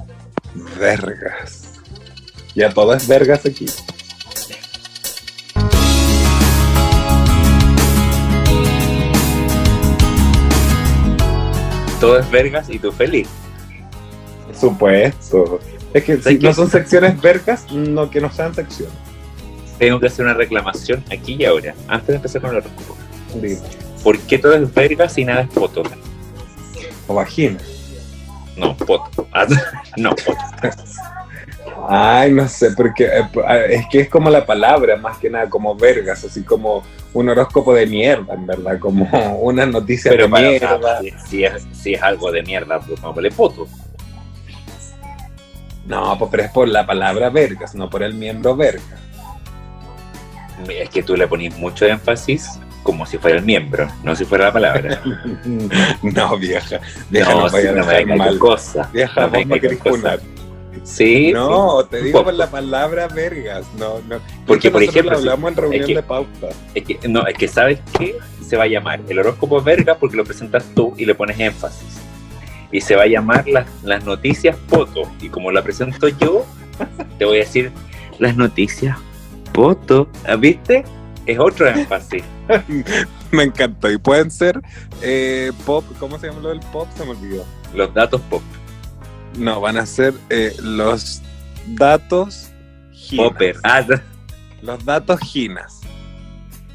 Vergas. Ya todo es Vergas aquí. Todo es vergas y tú feliz. Supuesto. Es que si ¿Sabes no son secciones vergas, no que no sean secciones. Tengo que hacer una reclamación aquí y ahora, antes de empezar con el horóscopo. ¿Por qué todo es vergas y nada es poto? O vagina. No, poto. Ah, no, poto. Ay, no sé, porque eh, es que es como la palabra, más que nada, como vergas, así como un horóscopo de mierda, en verdad, como una noticia Pero de mierda. si, si es, si es algo de mierda, pues pongámosle poto. No, pues pero es por la palabra vergas, no por el miembro verga. Es que tú le ponís mucho énfasis como si fuera el miembro, no si fuera la palabra. no, vieja, vieja, no, no, si me venga mal. cosa. Vieja, no vos me querés funar. Sí, No, sí, te digo por la palabra vergas, no, no. Porque, por ejemplo, lo hablamos en reunión es que- de pauta. Es que, no, es que sabes qué se va a llamar el horóscopo verga porque lo presentas tú y le pones énfasis. Y se va a llamar las, las noticias poto. Y como la presento yo, te voy a decir las noticias poto. ¿Ah, ¿Viste? Es otro énfasis. Me encantó. Y pueden ser eh, pop, ¿cómo se llama lo del pop? Se me olvidó. Los datos pop. No, van a ser eh, los datos ginas. Popper. Ah, Los datos ginas.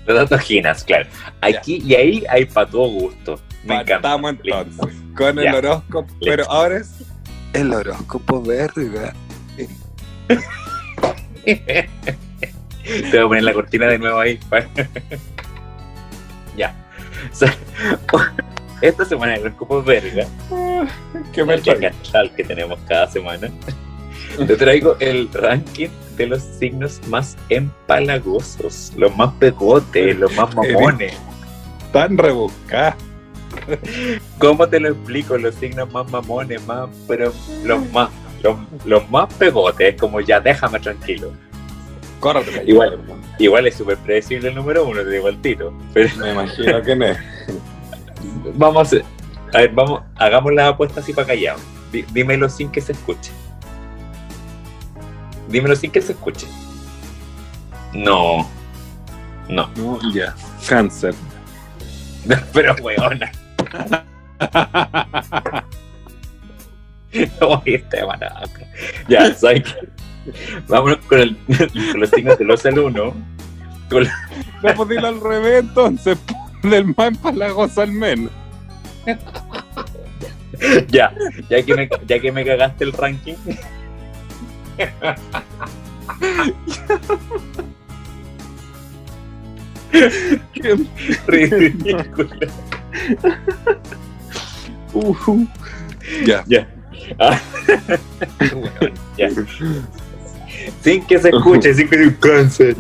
los datos ginas, claro. Aquí y ahí hay para todo gusto. Me encanta. Partamos entonces con el Ya. horóscopo. Pero ahora es el horóscopo verga. Te voy a poner la cortina de nuevo ahí. ya. O sea, esta semana el horóscopo verga, ¿Qué me el cachal que tenemos cada semana, te traigo el ranking de los signos más empalagosos, los más pegotes, los más mamones. tan rebuscada? ¿Cómo te lo explico? Los signos más mamones, más, pero los más, los, los más pegotes, es como ya déjame tranquilo. Córrate. Igual. Igual es súper predecible el número uno, te digo al tiro. Pero Me imagino que no vamos a ver, vamos, hagamos la apuesta así para callado. Dí- dímelo sin que se escuche. Dímelo sin que se escuche. No. No. No, ya. Cáncer. Pero weona. Oye, este. Ya, ¿sabes? Vámonos con, el, con los signos del 11 al 1. Con la- No pues dilo al revés entonces. Del más empalagoso al menos. ya, ya que, me, ya que me cagaste el ranking. Ridículo. Uh, ya. Ya. Ah. Ya. Sin que se escuche, sin que se cáncer.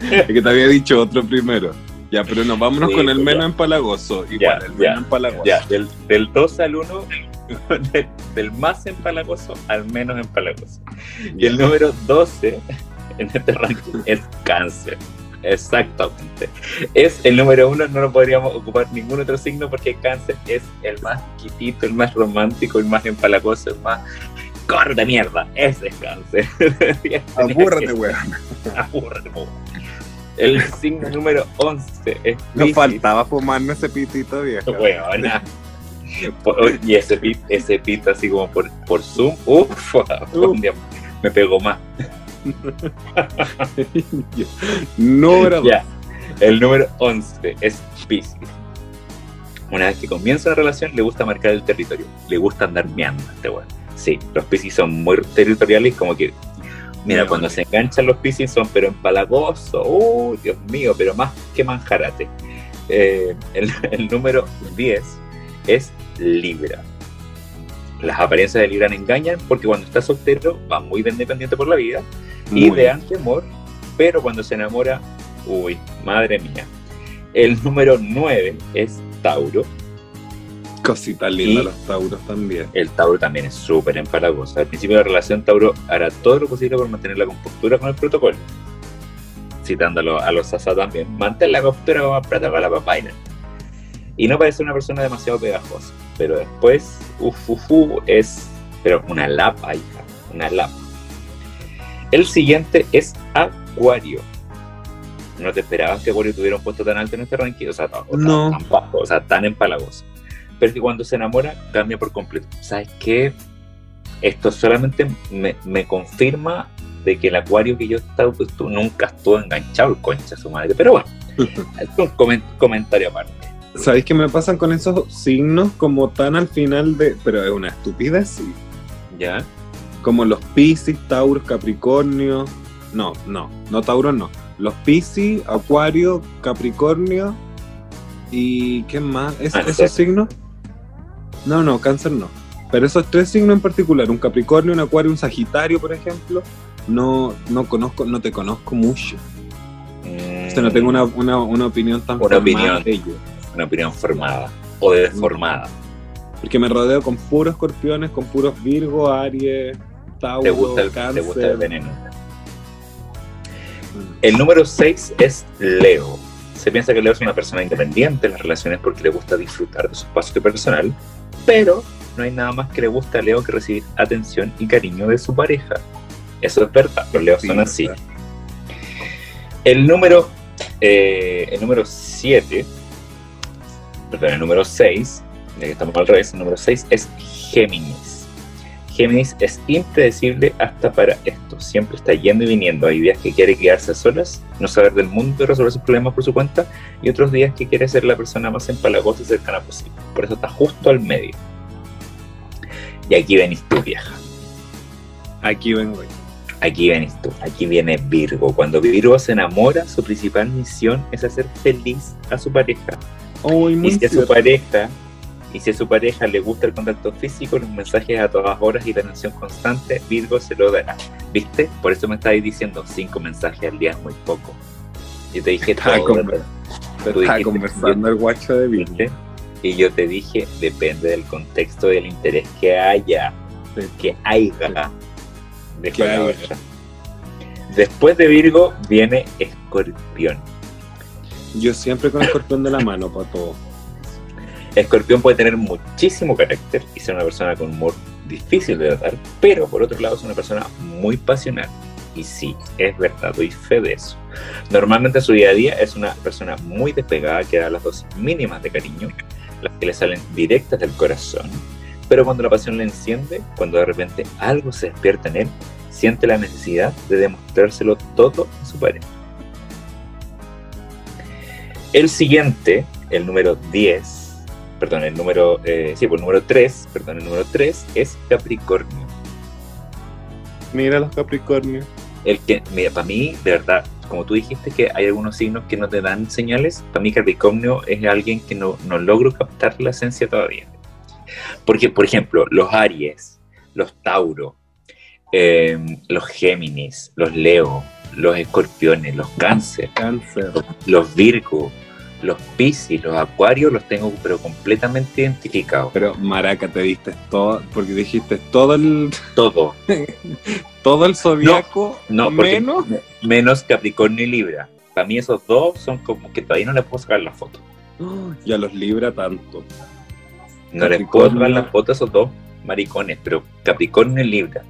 Es que te había dicho otro primero. Ya, pero nos vámonos Sí, con el ya. menos empalagoso. Igual, Ya, el menos empalagoso. Ya, del, del 2 al 1, del, del más empalagoso al menos empalagoso. Y el número 12 en este ranking es cáncer. Exactamente. Es el número uno, no lo podríamos ocupar ningún otro signo porque cáncer es el más quitito, el más romántico, el más empalagoso, el más... ¡Corre de mierda! Ese es cáncer. Abúrrate, weón. Abúrrate, po. El signo número 11 es Nos faltaba fumarnos ese pitito viejo. Weona. Y ese pito, ese pito así como por, por Zoom, uff, día me pegó más. Número. Ya. El número 11 es Piscis. Una vez que comienza una relación, le gusta marcar el territorio. Le gusta andar meando este weón. Sí, los Piscis son muy territoriales, como que. Mira, Muy cuando se enganchan los Piscis son pero empalagosos. ¡Uh, Dios mío! Pero más que manjarate. Eh, el, el número 10 es Libra. Las apariencias de Libra engañan porque cuando está soltero va muy independiente por la vida y de amor, pero cuando se enamora, uy, madre mía. El número 9 es Tauro. Cosita linda los Tauros también. El Tauro también es súper empalagoso. Al principio de la relación, Tauro hará todo lo posible por mantener la compostura con el protocolo. Citándolo a los Sasa también. Mantén la compostura con el protocolo, la papaina. Y no parece una persona demasiado pegajosa. Pero después, uff, uff, es pero una lapa, hija. Una lapa. El siguiente es Acuario. No te esperabas que Acuario tuviera un puesto tan alto en este ranking, o sea, tan, no. tan bajo, o sea, tan empalagoso. Pero es que cuando se enamora, cambia por completo. ¿Sabes qué? Esto solamente me, me confirma de que el acuario que yo estaba, pues, tú nunca estuvo enganchado el concha su madre. Pero bueno, es un comentario aparte. ¿Sabéis qué me pasan con esos signos como tan al final de... Pero es una estupidez, sí. ¿Ya? Como los Piscis, Tauros, Capricornio. No, no, no Tauros no. Los Piscis, Acuario, Capricornio y ¿qué más? ¿Es, ¿Esos signos? No, no, cáncer no. Pero esos tres signos en particular, un Capricornio, un Acuario, un Sagitario, por ejemplo, no, no conozco, no te conozco mucho. O sea, no tengo una, una, una opinión tan una opinión, de ellos. Una opinión formada o deformada. Porque me rodeo con puros escorpiones, con puros Virgo, Aries, Tauro, te gusta el, Cáncer. Te gusta el veneno. El número 6 es Leo. Se piensa que Leo es una persona independiente en las relaciones porque le gusta disfrutar de su espacio personal, pero no hay nada más que le gusta a Leo que recibir atención y cariño de su pareja. Eso es verdad, los Leos son así. El número eh, el número 7, perdón, el número 6, ya que estamos al revés, el número 6 es Géminis. Géminis es impredecible hasta para esto. Siempre está yendo y viniendo. Hay días que quiere quedarse a solas, no saber del mundo y resolver sus problemas por su cuenta, y otros días que quiere ser la persona más empalagosa y cercana posible. Por eso está justo al medio. Y aquí venís tú, vieja. Aquí vengo yo. Aquí vienes tú, aquí viene Virgo. Cuando Virgo se enamora, su principal misión es hacer feliz a su pareja. Oh, y si a su pareja, y si a su pareja le gusta el contacto físico, los mensajes a todas horas y la atención constante, Virgo se lo dará. ¿Viste? Por eso me estáis diciendo cinco mensajes al día es muy poco. Y te dije Estaba todo, estaba conversando el guacho de Virgo. ¿Viste? Y yo te dije, depende del contexto del interés que haya, que haya. La haya. Después de Virgo viene Escorpión. Yo siempre con escorpión de la mano para todo. Escorpión puede tener muchísimo carácter y ser una persona con humor difícil de tratar, pero por otro lado es una persona muy pasional. Y sí, es verdad, doy fe de eso. Normalmente en su día a día es una persona muy despegada que da las dosis mínimas de cariño, las que le salen directas del corazón. Pero cuando la pasión le enciende, cuando de repente algo se despierta en él, siente la necesidad de demostrárselo todo a su pareja. El siguiente, el número 10, perdón, el número, eh, sí, pues el número 3, perdón, el número 3 es Capricornio. Mira los Capricornios. El que, mira, para mí, de verdad, como tú dijiste que hay algunos signos que no te dan señales, para mí Capricornio es alguien que no, no logro captar la esencia todavía. Porque, por ejemplo, los Aries, los Tauro, eh, los Géminis, los Leo, los Escorpiones, los Cáncer, Cáncer. los Virgo, los Piscis, los Acuarios, los tengo pero completamente identificados. Pero Maraca, te diste todo, porque dijiste todo el, Todo. todo el zodiaco No, menos. Menos Capricornio y Libra. Para mí esos dos son como que todavía no les puedo sacar la foto. Y a los libra tanto. No les puedo sacar la foto a esos dos maricones, pero Capricornio y Libra.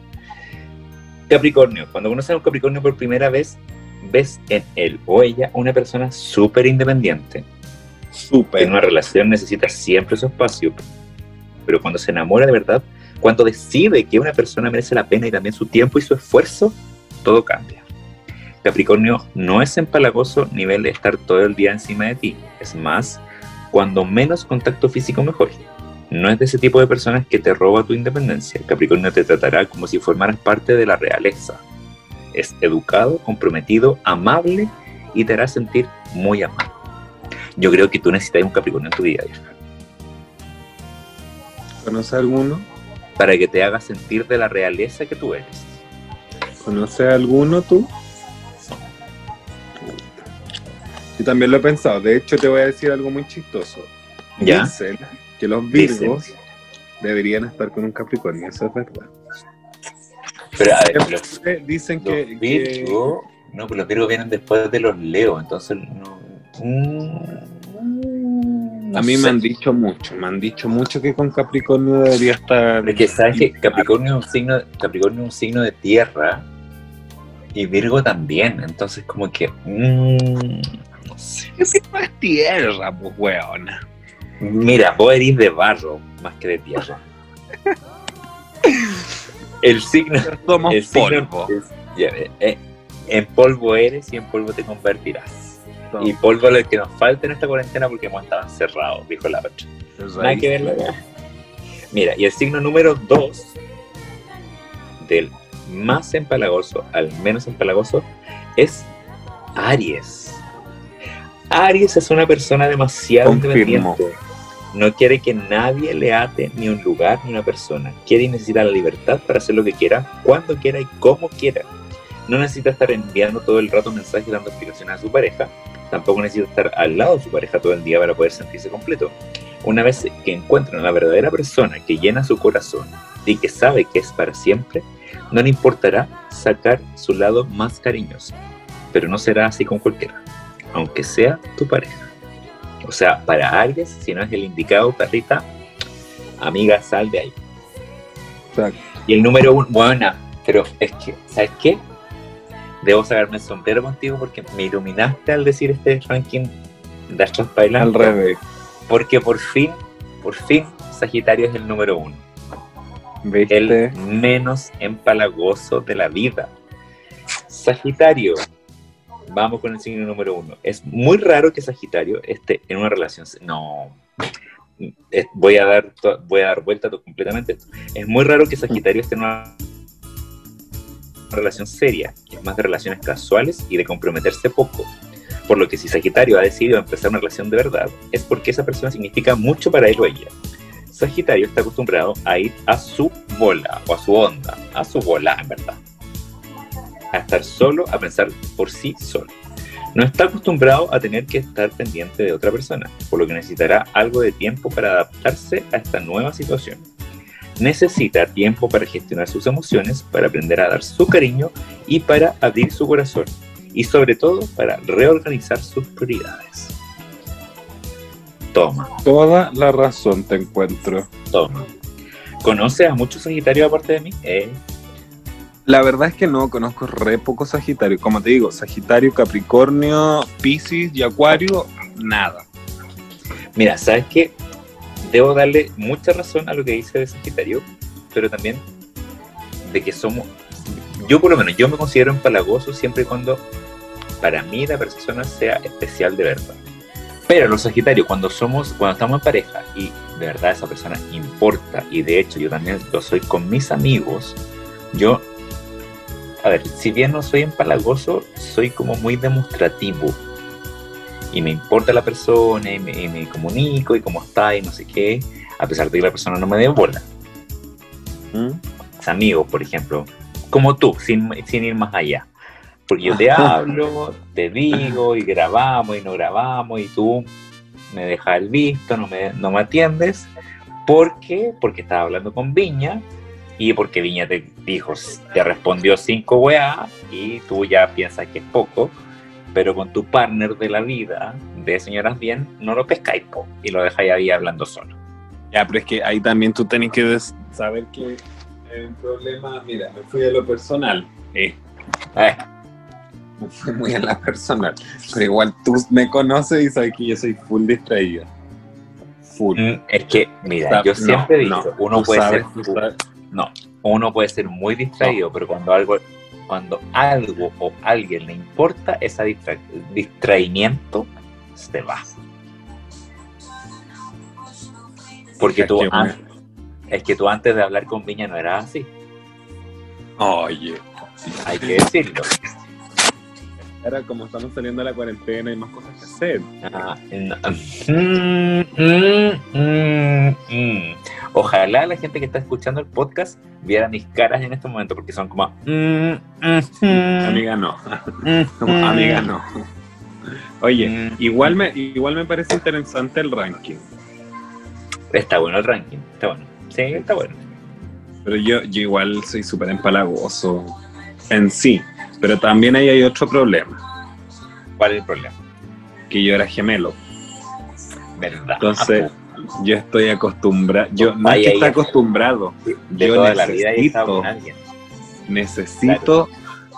Capricornio, cuando conoces a un Capricornio por primera vez, ves en él o ella una persona súper independiente. Súper. En una relación necesita siempre su espacio, pero cuando se enamora de verdad, cuando decide que una persona merece la pena y también su tiempo y su esfuerzo, todo cambia. Capricornio no es empalagoso nivel de estar todo el día encima de ti. Es más, cuando menos contacto físico mejor. No es de ese tipo de personas que te roba tu independencia. Capricornio te tratará como si formaras parte de la realeza. Es educado, comprometido, amable y te hará sentir muy amado. Yo creo que tú necesitas un Capricornio en tu vida, vieja. ¿Conoce alguno? para que te haga sentir de la realeza que tú eres. ¿Conoces alguno tú? Yo también lo he pensado. De hecho, te voy a decir algo muy chistoso. ¿Ya? Dicen que los virgos deberían estar con un Capricornio, eso es verdad. Pero a ver, los, Dicen los que, que- Virgo, no, pues los Virgos vienen después de los Leo, entonces no. mm, no a mí sé. me han dicho mucho, me han dicho mucho que con Capricornio debería estar. Pero es que sabes que Capricornio es un signo, Capricornio es un signo de tierra y Virgo también, entonces como que mm, no sé. Es tierra, pues weona. Mira, vos eres de barro más que de tierra. El signo, Somos el signo polvo. es- ya, eh, eh, en polvo eres y en polvo te convertirás. Y polvo es lo que nos falta en esta cuarentena porque hemos estado encerrados, dijo la otra. Nada que ver la weá. Mira, y el signo número 2, del más empalagoso al menos empalagoso, es Aries. Aries es una persona demasiado Confirmo. independiente. No quiere que nadie le ate ni un lugar ni una persona. Quiere y necesita la libertad para hacer lo que quiera, cuando quiera y como quiera. No necesita estar enviando todo el rato mensajes dando explicaciones a su pareja. Tampoco necesita estar al lado de su pareja todo el día para poder sentirse completo. Una vez que encuentran a la verdadera persona que llena su corazón y que sabe que es para siempre, no le importará sacar su lado más cariñoso. Pero no será así con cualquiera, aunque sea tu pareja. O sea, para Aries, si no es el indicado, perrita, amiga, sal de ahí. Exacto. Y el número uno, buena, pero es que, ¿sabes qué? Debo sacarme el sombrero contigo porque me iluminaste al decir este ranking de para Al revés. Porque por fin, por fin, Sagitario es el número uno. ¿Viste? El menos empalagoso de la vida. Sagitario. Vamos con el signo número uno. Es muy raro que Sagitario esté en una relación. No. Voy, a dar, voy a dar vuelta completamente. Es muy raro que Sagitario esté en una relación seria. Es más de relaciones casuales y de comprometerse poco. Por lo que si Sagitario ha decidido empezar una relación de verdad, es porque esa persona significa mucho para él o ella. Sagitario está acostumbrado a ir a su bola o a su onda, a su bola en verdad. A estar solo, a pensar por sí solo. No está acostumbrado a tener que estar pendiente de otra persona, por lo que necesitará algo de tiempo para adaptarse a esta nueva situación. Necesita tiempo para gestionar sus emociones, para aprender a dar su cariño y para abrir su corazón. Y sobre todo para reorganizar sus prioridades. Toma. Toda la razón te encuentro. Toma. ¿Conoces a muchos Sagitarios aparte de mí? Eh, La verdad es que no conozco re poco Sagitario. Como te digo, Sagitario, Capricornio, Piscis y Acuario, nada. mira, ¿sabes qué? Debo darle mucha razón a lo que dice de Sagitario, pero también de que somos. Yo, por lo menos, yo me considero empalagoso siempre y cuando para mí la persona sea especial de verdad. Pero los Sagitarios, cuando somos, cuando estamos en pareja y de verdad esa persona importa, y de hecho yo también lo soy con mis amigos, yo, a ver, si bien no soy empalagoso, soy como muy demostrativo. Y me importa la persona, y me, y me comunico, y cómo está, y no sé qué, a pesar de que la persona no me dé bola. ¿Mm? Mis amigos, por ejemplo, como tú, sin, sin ir más allá. Porque yo te hablo, te digo, y grabamos, y no grabamos, y tú me dejas el visto, no me, no me atiendes. ¿Por qué? Porque estaba hablando con Viña, y porque Viña te dijo, te respondió cinco weá, y tú ya piensas que es poco, pero con tu partner de la vida, de señoras bien, no lo pescáis, po, y lo dejáis ahí hablando solo. Ya, pero es que ahí también tú tenés que saber que un problema. Mira, me fui a lo personal. Eh, Eh, me fui muy a la personal. Pero igual tú me conoces y sabes que yo soy full distraída. Full. Mm, Es que, mira, yo no, siempre no, dicho, uno puede sabes, ser. No, uno puede ser muy distraído, pero cuando algo, cuando algo o alguien le importa, ese distra- distraimiento se va. Porque tú, es que tú antes de hablar con Viña no eras así, Oye. hay que decirlo. Ahora, como estamos saliendo de la cuarentena, hay más cosas que hacer. Ah, no. Mm, mm, mm, mm. Ojalá la gente que está escuchando el podcast viera mis caras en este momento, porque son como. mm, mm, mm, Amiga, no. mm, Como, mm. amiga, no. Oye, Mm. igual me, igual me parece interesante el ranking. Está bueno el ranking, está bueno. Sí, está bueno. Pero yo, yo igual soy súper empalagoso en sí. Pero también ahí hay otro problema. ¿Cuál es el problema? Que yo era gemelo. ¿Verdad? Entonces, yo estoy acostumbrado. Yo no es que ay. acostumbrado. de yo toda la vida he estado necesito-. Necesito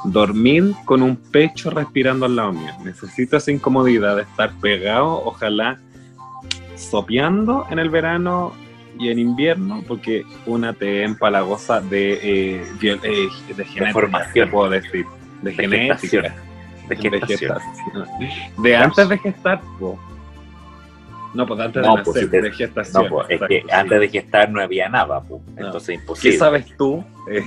dormir con un pecho respirando al lado mío. Necesito esa incomodidad de estar pegado, ojalá sopeando en el verano y en invierno, porque una te empalagosa de, eh, viol- eh, de formación. te puedo decir. De, genética. gestación. De gestación. De antes de gestar, po. No, pues antes No, de pues, nacer, si te- de gestación. No, pues, es que sí. antes de gestar no había nada, pues. No. Entonces ¿Qué imposible. sabes tú? Eh,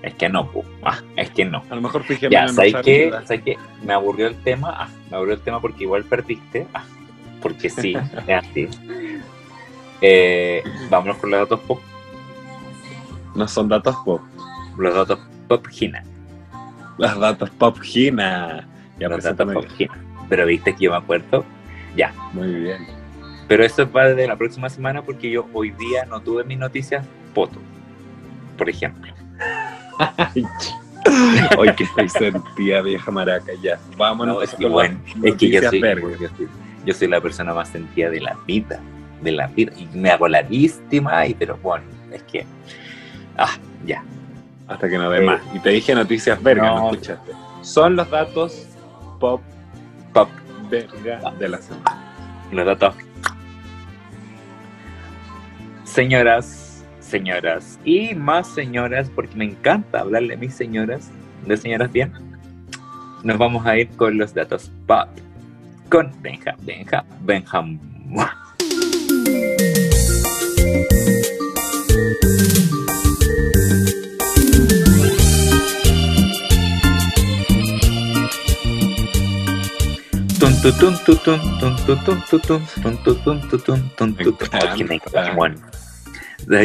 Es que no, pues. Ah, es que no. a lo mejor gemelo Ya, en ¿sabes qué? ¿Sabes qué? Me aburrió el tema. Ah, me aburrió el tema porque igual perdiste. Ah, porque sí, es así. Eh, vámonos con los datos pop. No son datos pop. Los datos pop Gina. Los datos pop Gina. Ya Los pues, datos pop Gina. Pero viste que yo me acuerdo. Ya. Muy bien. Pero eso va de la próxima semana porque yo hoy día no tuve mis noticias poto. Por ejemplo. Ay, Hoy que estoy sentida, vieja maraca, ya. Vámonos No, es que, bueno, las es que yo soy, yo soy- yo soy la persona más sentida de la vida, de la vida, y me hago la víctima, y pero bueno, es que, ah, ya, Hasta que no dé Eh, más. Y te dije noticias vergas, no, no. escuchaste. Son los datos pop pop, verga de la semana. los datos. Señoras, señoras, y más señoras, porque me encanta hablarle a mis señoras, de señoras bien, nos vamos a ir con los datos pop, con Benja, Benja, Benjam.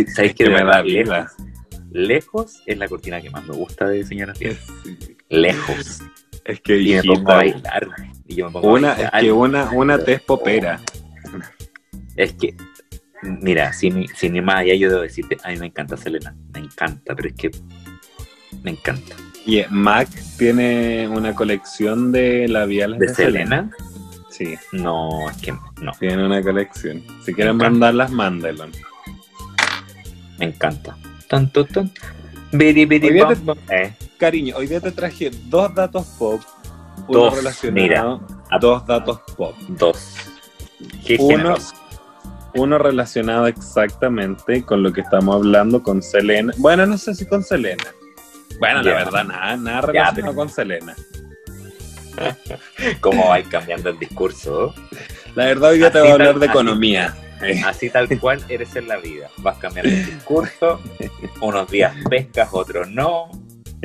¿Sabéis Es que me da verdad, vida. lejos, lejos es la cortina que más me gusta de Señoras Bien? Sí. Lejos. Es que Y me pongo a bailar. Y yo me pongo a una, es bailar. que una, una te es popera. Es que, mira, sin, sin ir más allá, yo debo decirte, a mí me encanta Selena. Me encanta, pero es que me encanta. Y eh, Mac tiene una colección de labiales ¿De Selena? Sí, No, es que no. tiene una colección. Si quieren mandarlas, mándenlo. Me encanta. Tanto, tan. Biri, biri, Hoy día bam. Eh, Cariño, hoy día te traje dos datos pop. Uno Dos, relacionado. mira. Dos datos pop. dos. Qué Uno, uno relacionado exactamente con lo que estamos hablando con Selena. Bueno, no sé si con Selena. Bueno, la verdad, nada, nada relacionado con Selena. ¿Cómo vais cambiando el discurso? La verdad, hoy día te voy a hablar de economía. Así tal cual eres en la vida. Vas cambiando el discurso. Unos días pescas, otros no.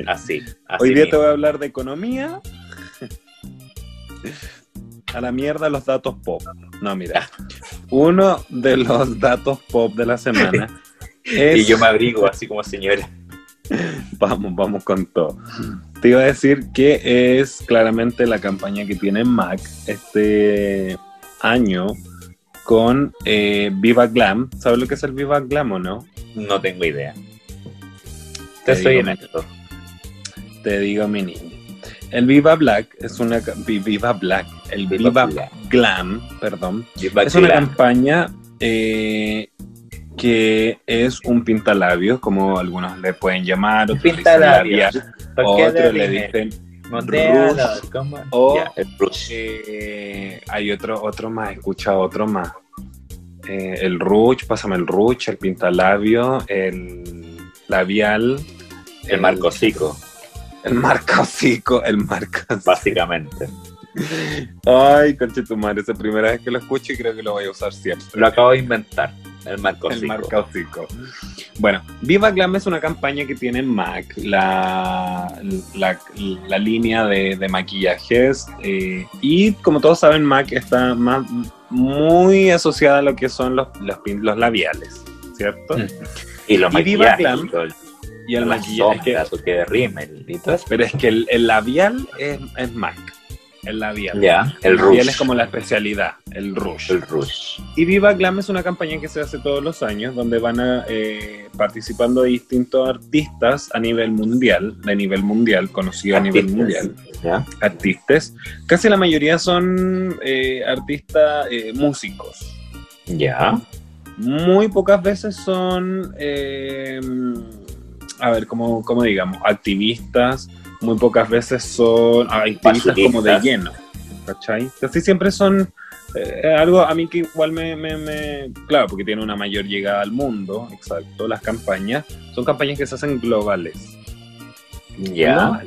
Así. así Hoy día te voy a hablar de economía. A la mierda los datos pop. No, mira. Uno de los datos pop de la semana es... Y yo me abrigo así como señora. Vamos, vamos con todo. Te iba a decir que es claramente la campaña que tiene Mac este año con eh, Viva Glam. ¿Sabes lo que es el Viva Glam o no? No tengo idea. Te Te soy digo, honesto. Te digo, mi niño. El Viva Black es una... Viva Black. El Viva Viva, Black. Glam, perdón. Viva Es una campaña eh, que es un pintalabios, como algunos le pueden llamar. otros le dicen Pintalabios. labial, ¿Por qué Otros le dicen Rush. O- el Rush. Eh, hay otro, otro más, escucha otro más. Eh, el Rouge, pásame el Rouge, el pintalabio, el labial, El marcosico, el marcosico, el marcosico. básicamente. Ay, conche tu madre, es la primera vez que lo escucho y creo que lo voy a usar siempre. Lo acabo de inventar. El marcosico. El marcosico. Bueno, Viva Glam es una campaña que tiene MAC, la, la, la línea de, de maquillajes. eh, y como todos saben, MAC está más, muy asociada a lo que son los, los, los labiales. ¿cierto? Y lo Y Viva maquillajes Glam, y el- maquillaje, es que- sombras, que de rímel y todo eso. pero es que el, el labial es, es MAC. El labial. Ya, el El labial rush. es como la especialidad, el rush. El rush. Y Viva Glam es una campaña que se hace todos los años, donde van a, eh, participando distintos artistas a nivel mundial, de nivel mundial, conocido a nivel mundial, ¿Ya? artistas. Casi la mayoría son eh, artistas eh, músicos. Ya. Muy pocas veces son, eh, a ver, como, como digamos, activistas. Muy pocas veces son ah, activistas como de lleno. ¿Cachai? Casi siempre son eh, algo a mí que igual me, me- me- Claro, porque tiene una mayor llegada al mundo, exacto. Las campañas son campañas que se hacen globales. Ya.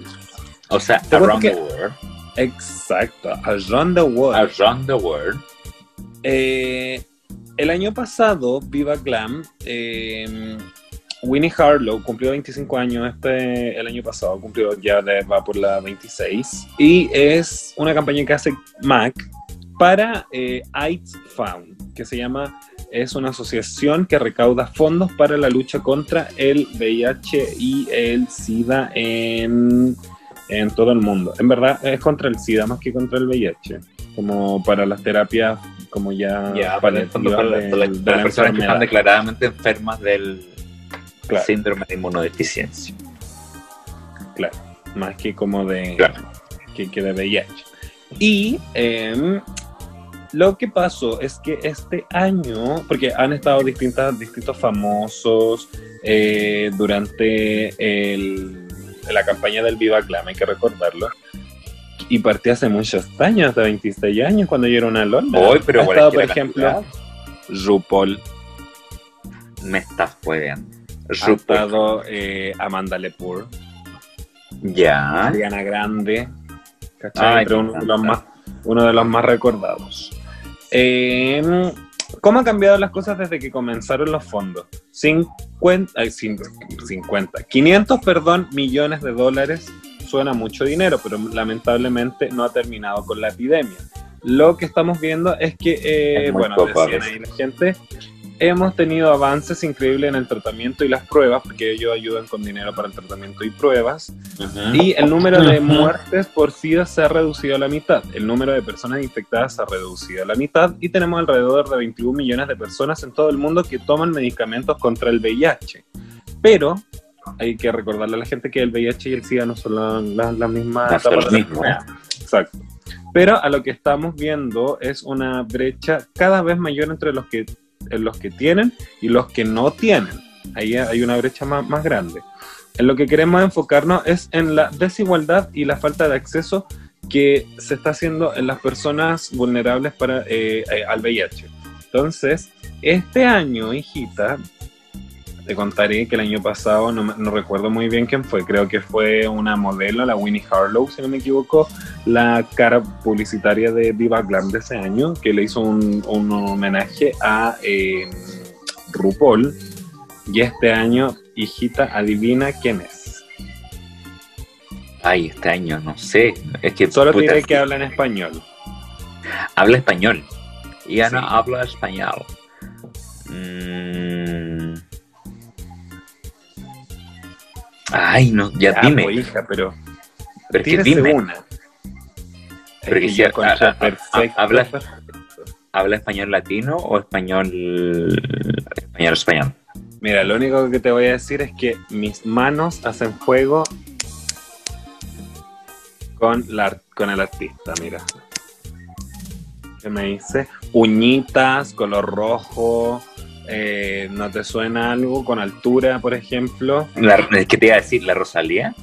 O sea, around the world. Exacto. Around the world. Around the world. Eh, el año pasado, Viva Glam, eh, Winnie Harlow cumplió 25 años este, el año pasado, cumplió ya de- va por la 26, y es una campaña que hace MAC para eh, AIDS Found, que se llama, es una asociación que recauda fondos para la lucha contra el VIH y el SIDA en, en todo el mundo. En verdad es contra el SIDA más que contra el VIH, como para las terapias como ya, Ya, para, el fondo, para, las personas que están declaradamente enfermas del Claro. síndrome de inmunodeficiencia. Claro, más que como de, Claro. que, que de VIH. Y em, lo que pasó es que este año, porque han estado distintas, distintos famosos eh, durante el- la campaña del Viva Glam, hay que recordarlo. Y partí hace muchos años, de 26 años, cuando yo era una lola. Hoy, pero ha estado, por ejemplo, cantidad. RuPaul, Me estás jodiendo. Ha estado eh, Amanda Lepore, Ya. Ariana Grande, ¿cachai? Ay, uno, de los más, uno de los más recordados. Eh, ¿Cómo han cambiado las cosas desde que comenzaron los fondos? 50, ay, cin- 50, 500, perdón, millones de dólares suena mucho dinero, pero lamentablemente no ha terminado con la epidemia. Lo que estamos viendo es que, eh, Es bueno, decían ahí la gente, hemos tenido avances increíbles en el tratamiento y las pruebas, porque ellos ayudan con dinero para el tratamiento y pruebas, y el número de muertes por SIDA se ha reducido a la mitad. El número de personas infectadas se ha reducido a la mitad y tenemos alrededor de 21 millones de personas en todo el mundo que toman medicamentos contra el VIH. Pero hay que recordarle a la gente que el VIH y el SIDA no son la- la- las mismas No etapas. Exacto. Pero a lo que estamos viendo es una brecha cada vez mayor entre los que, en los que tienen y los que no tienen. Ahí hay una brecha más, más grande. En lo que queremos enfocarnos es en la desigualdad y la falta de acceso que se está haciendo en las personas vulnerables para, eh, eh, al VIH. Entonces, este año, hijita, te contaré que el año pasado, no, recuerdo muy bien quién fue, creo que fue una modelo, la Winnie Harlow, si no me equivoco, la cara publicitaria de Viva Glam de ese año, que le hizo un, un homenaje a eh, RuPaul. Y este año, hijita, adivina quién es. Ay, este año, no sé. Es que Solo puta, diré que habla en español. habla español. Y ya no Sí. habla español. Mm. Ay, no, ya, Ya, dime. pues, hija, pero pero es que dime. una. Pero Es que si ha- perfecto, habla- perfecto. ¿Habla español latino o español español español? Mira, lo único que te voy a decir es que mis manos hacen fuego con, la, con el artista, mira. ¿Qué me dice? Uñitas, color rojo. Eh, ¿No te suena algo con altura, por ejemplo? La, ¿Qué te iba a decir? ¿La Rosalía?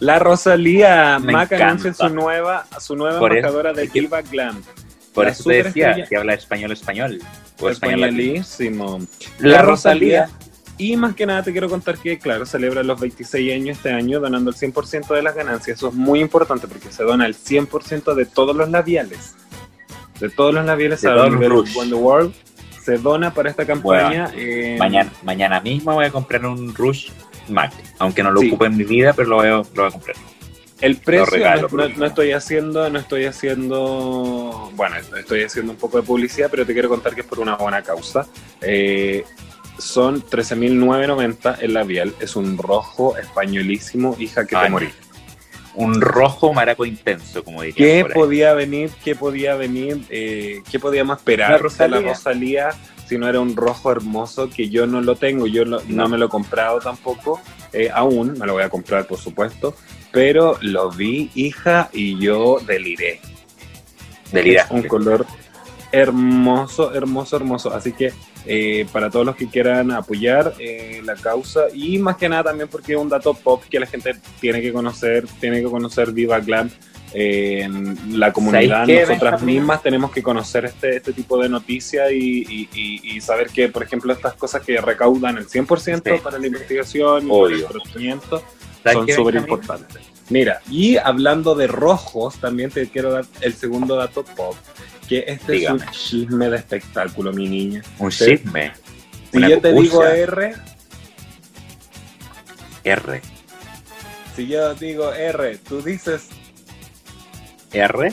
La Rosalía Me Mac anuncia su nueva, su nueva Por eso- embajadora de es que- Diva Glam. Por La eso te decía que habla español español. O español latino. Españolísimo. La Rosalía. Y más que nada te quiero contar que, claro, celebra los 26 años este año donando el 100% de las ganancias. Eso es muy importante porque se dona el 100% de todos los labiales. De todos los labiales De a the World. Se dona para esta campaña. eh, Mañana, mañana mismo voy a comprar un Rush Mac. Aunque no lo Sí. ocupe en mi vida, pero lo voy a, lo voy a comprar. El precio, regalo, no, estoy haciendo, no estoy haciendo, bueno, estoy haciendo un poco de publicidad, pero te quiero contar que es por una buena causa. Eh, son 13.990 el labial. Es un rojo españolísimo, hija que Ay, te morí. Un rojo maraco intenso, como diría. ¿Qué por ahí. podía venir? ¿Qué podía venir? eh, ¿Qué podíamos esperar La Rosalía. la Rosalía si no era un rojo hermoso que yo no lo tengo? Yo lo- no. No. me lo he comprado tampoco eh, aún, me lo voy a comprar por supuesto, pero lo vi, hija, y yo deliré. Es un color hermoso, hermoso, hermoso. Así que eh, para todos los que quieran apoyar eh, la causa y más que nada también porque es un dato pop que la gente tiene que conocer, tiene que conocer Viva Glam. eh, en la comunidad, ¿Sabes qué, nosotras mismas tenemos que conocer este, este tipo de noticias y, y- y- y saber que, por ejemplo, estas cosas que recaudan el 100% Sí. para la investigación y para el tratamiento ¿Sabes son súper importantes. Mira, y hablando de rojos, también te quiero dar el segundo dato pop, que este es un chisme de espectáculo, mi niña. Un chisme. Si yo te digo. R, R. si yo digo R, tú dices R.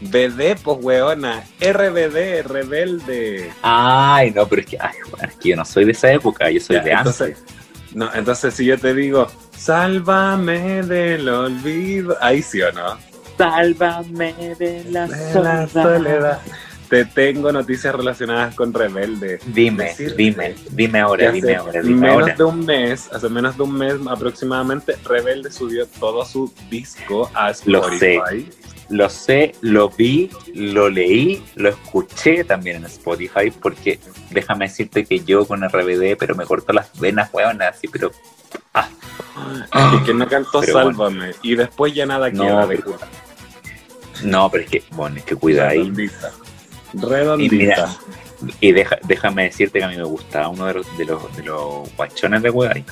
BD, pues weona, RBD, rebelde. Ay, no, pero es que, ay, bueno, es que yo no soy de esa época, yo soy Ya, de antes. no, entonces si yo te digo, sálvame del olvido, ahí sí o no. Sálvame de la, De la soledad. Te tengo noticias relacionadas con rebelde. Dime, dime, dime ahora, hace dime ahora, dime menos ahora. de un mes, hace menos de un mes aproximadamente, Rebelde subió todo su disco a Lo sé. Spotify. Lo sé, lo vi, lo leí, lo escuché también en Spotify, porque déjame decirte que yo con RBD, pero me cortó las venas, weón, así, pero Y que no cantó Pero Sálvame. Y después ya nada No, queda de pero- cuenta. No, pero es que, bueno, es que cuida ahí. Redondita. Y Redondita. mira, y deja- déjame decirte que a mí me gustaba uno de los, de los, de los guachones de Huegay.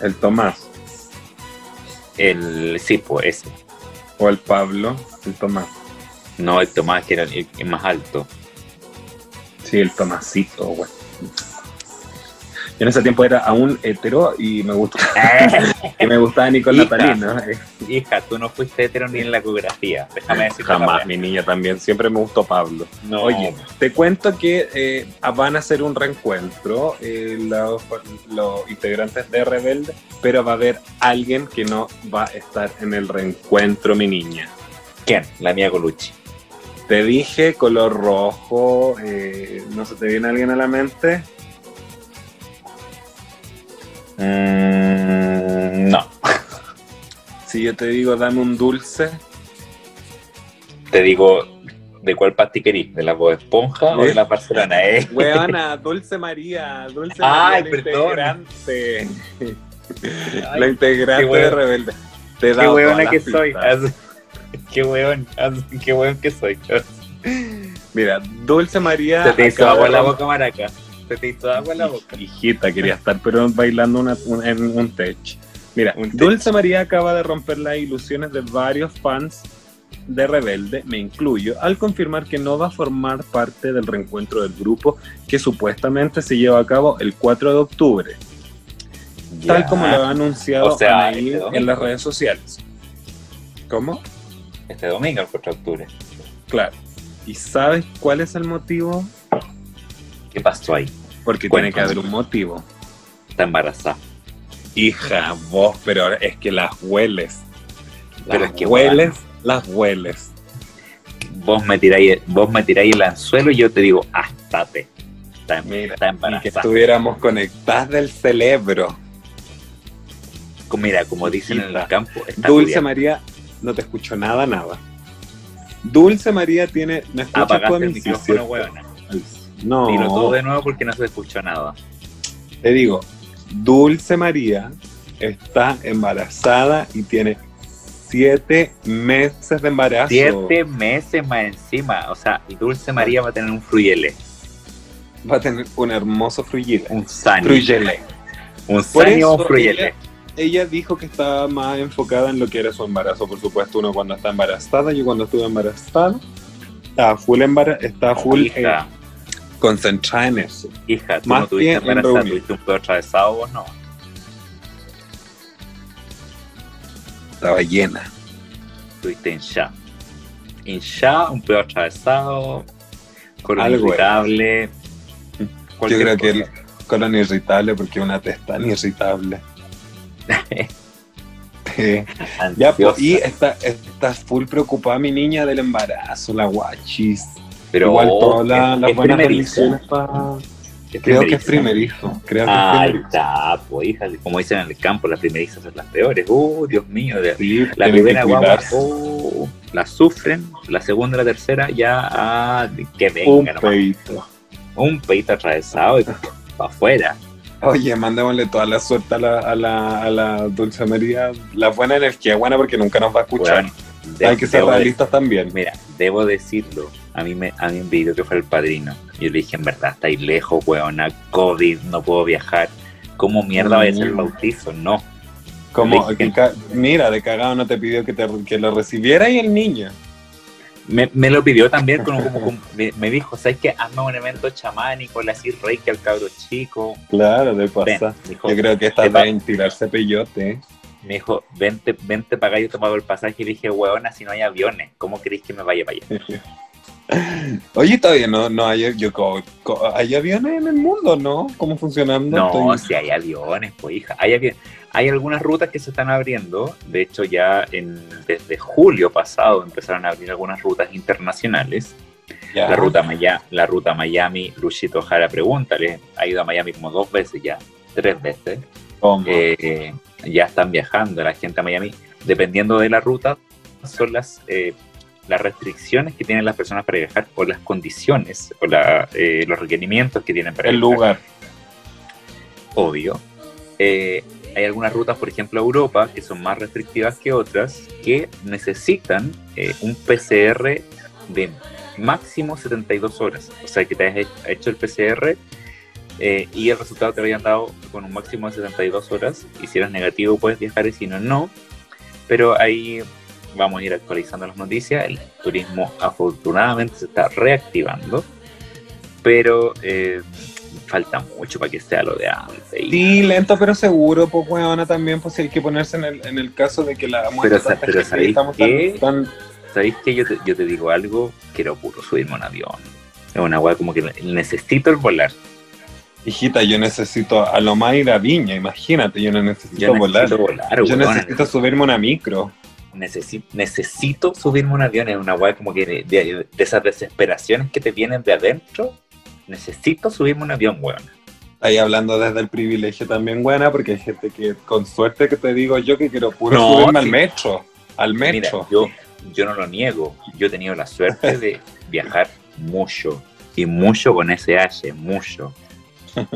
El Tomás. El, sí, pues ese. O el Pablo. El Tomás. No el Tomás, que era el, el más alto. Sí, el Tomasito, güey. En ese tiempo era aún hetero y me gustaba, y me gustaba. Natalí, ¿no? Hija, tú no fuiste hetero ni en la ecografía. Déjame decirte Jamás, mi niña también. Siempre me gustó Pablo. No, Oye, te cuento que eh, van a hacer un reencuentro eh, los, los integrantes de Rebelde, pero va a haber alguien que no va a estar en el reencuentro, mi niña. ¿quién? La mía Colucci. Te dije color rojo, eh, ¿no se te viene alguien a la mente? Mm, no. Si yo te digo dame un dulce, Te digo, ¿de cuál pasti querís? ¿De la Bob Esponja o ¿Eh? de la Barcelona? Eh? weona, Dulce María, Dulce Ay, María, la perdón. integrante, Ay, la integrante qué de. Rebelde. Te Qué weona que soy. Qué weón, haz- qué weón que soy. Mira, Dulce María. Se te hizo agua la boca, maraca. Te hizo agua en la boca. Hijita, quería estar, pero bailando una- un- en un tech. Mira, Un tech. Dulce María acaba de romper las ilusiones de varios fans de Rebelde, me incluyo, al confirmar que no va a formar parte del reencuentro del grupo que supuestamente se lleva a cabo el 4 de octubre, tal como lo ha anunciado O sea, Anaí este en las redes sociales. ¿Cómo? Este domingo, el 4 de octubre. Claro. ¿Y sabes cuál es el motivo? ¿Qué pasó ahí? Porque tiene que haber un motivo. Está embarazada. Hija, vos, pero es que las hueles. Pero Las es que, hueles, las hueles. Vos me tiráis, vos me tiráis el anzuelo y yo te digo, ástate. Está, Mira, está Y que embarazada. estuviéramos conectadas del cerebro. Mira, como dicen en el campo, está Dulce. María, no te escucho nada, nada. Dulce María tiene. ¿Me escuchas tú a mí? No, Dilo todo de nuevo porque no se escuchó nada. te digo, Dulce María está embarazada y tiene siete meses de embarazo. Siete meses más encima. O sea, Dulce María va a tener un fruyele. Va a tener un hermoso fruyele. Un sani. Fruyele. Un sani o un fruyele. ella, ella dijo que estaba más enfocada en lo que era su embarazo. Por supuesto, uno cuando está embarazada, yo cuando estuve embarazada, estaba full, embara estaba full eh, concentrada en eso. hija, tú más no tuviste embarazada, tuviste un pedo atravesado vos no. Estaba llena. Tuviste hincha. Hincha, un pedo atravesado, colon irritable. Yo creo que cosa. colon irritable porque una testa tan irritable. Sí. Ya, pues, y está, está full preocupada mi niña del embarazo, la guachis. Pero Igual todas la- las buenas Creo que es primerizo. Creo que Ah, es ahí primerizo. está, pues hija, como dicen en el campo, las primerizas son las peores. Uh, Dios mío, Sí, la primera guagua, oh, la sufren, la segunda y la tercera ya, ah, que Un venga nomás. peito. Un peito atravesado y para afuera. Oye, mandémosle toda la suerte a la, a la, a la Dulce María. La buena energía, buena porque nunca nos va a escuchar. De- Hay que ser de- realistas también. Mira, debo decirlo. A mí me a mí me pidió que fuera el padrino. Yo le dije, en verdad, estáis lejos, weona, COVID, no puedo viajar. ¿Cómo mierda va a ser el Mm. bautizo? No. Como, dije- mira, de cagado no te pidió que, te, que lo recibiera y el niño. Me, me lo pidió también, como, como- me, dijo, ¿sabes qué? Hazme un evento chamánico, le así reiki al cabro chico. Claro, de Ven, dijo, Yo creo que va- en tirarse peyote. Me dijo, vente, vente para acá, yo te pago el pasaje. Y le dije, weona, si no hay aviones, ¿cómo queréis que me vaya para allá? Oye, todavía no, no hay, yo, co- co- hay aviones en el mundo, ¿no? ¿Cómo funcionando? No, Estoy- si hay aviones, pues hija. Hay, hay algunas rutas que se están abriendo. De hecho, ya en, desde julio pasado empezaron a abrir algunas rutas internacionales. Ya. La ruta, Maya- la ruta Miami, Luchito Jara, pregúntale. Ha ido a Miami como dos veces ya, tres veces. Eh, ya están viajando la gente a Miami. Dependiendo de la ruta, son las, eh, las restricciones que tienen las personas para viajar o las condiciones o la, eh, los requerimientos que tienen para el viajar lugar. obvio. Eh, hay algunas rutas, por ejemplo, a Europa, que son más restrictivas que otras, que necesitan eh, un PCR de máximo 72 horas. O sea, que te he- hecho el PCR eh, y el resultado te hayan dado con un máximo de 72 horas. Y si eres negativo, puedes viajar y si no, no. Pero ahí vamos a ir actualizando las noticias. El turismo afortunadamente se está reactivando, pero eh, falta mucho para que sea lo de antes. y- Sí, lento pero seguro, pues weona también, pues hay que ponerse en el, en el caso de que la Pero tanta sa- pero gente y ¿sabéis estamos qué? tan, tan- ¿Sabéis que yo te, yo te digo algo? Quiero puro subirme a un avión. Es una weá como que necesito el volar. Hijita, yo necesito a lo más ir a Viña, imagínate, yo no necesito Yo volar. necesito volar, yo necesito subirme una micro. Necesi- necesito subirme un avión. Es una weá como que de, de- de esas desesperaciones que te vienen de adentro. Necesito subirme un avión, weón. Ahí hablando desde el privilegio también, buena, porque hay gente que con suerte que te digo yo que quiero puro No, subirme al metro. Al Mira, metro. yo, yo no lo niego. Yo he tenido la suerte de viajar mucho. Y mucho con SH, mucho.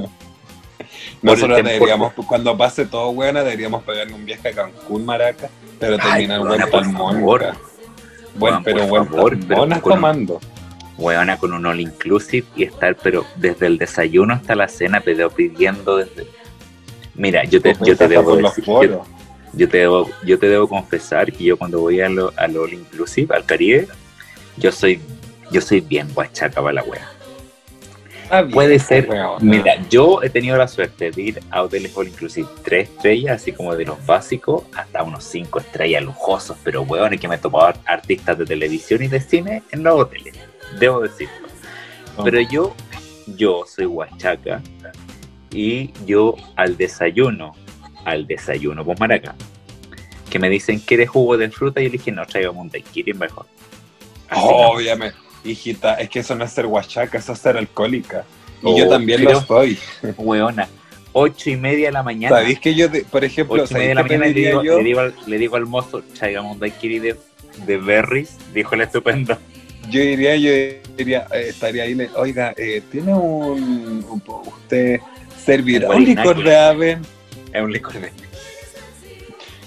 Nosotros deberíamos, cuando pase todo, buena, deberíamos pegarle un viaje a Cancún, Maraca, pero terminar favor. ca. Bueno, Weón, pero tomando. Weona con un all inclusive y estar, pero desde el desayuno hasta la cena, pero pidiendo desde. Mira, yo te, yo te debo decir- yo, te debo, yo te debo confesar que yo cuando voy a lo, al all inclusive, al Caribe, yo soy, yo soy bien guachaca para la wea. Bien, Puede ser, mira, yo he tenido la suerte de ir a hoteles all inclusive tres estrellas, así como de los básicos, hasta unos cinco estrellas lujosos, pero weón, que me he topado artistas de televisión y de cine en los hoteles, debo decirlo. Pero yo, yo soy huachaca y yo al desayuno, al desayuno con maraca, que me dicen, ¿quieres jugo de fruta? Y yo le dije, no, tráigame un daiquiri mejor. Así no. Obviamente. Hijita, es que eso no es ser huachaca, eso es ser alcohólica. Y Oh, yo también pero- lo soy. Hueona, ocho y media de la mañana. ¿Sabéis que yo, de- por ejemplo, Ocho y media de ¿sabéis la mañana le digo, yo? le, digo al, le digo al mozo, tráigame un daiquiri de, de berries, dijo el estupendo. Yo diría, yo diría, eh, estaría ahí, le- oiga, eh, ¿tiene un, un usted servirá un licor de ave? Es un licor de...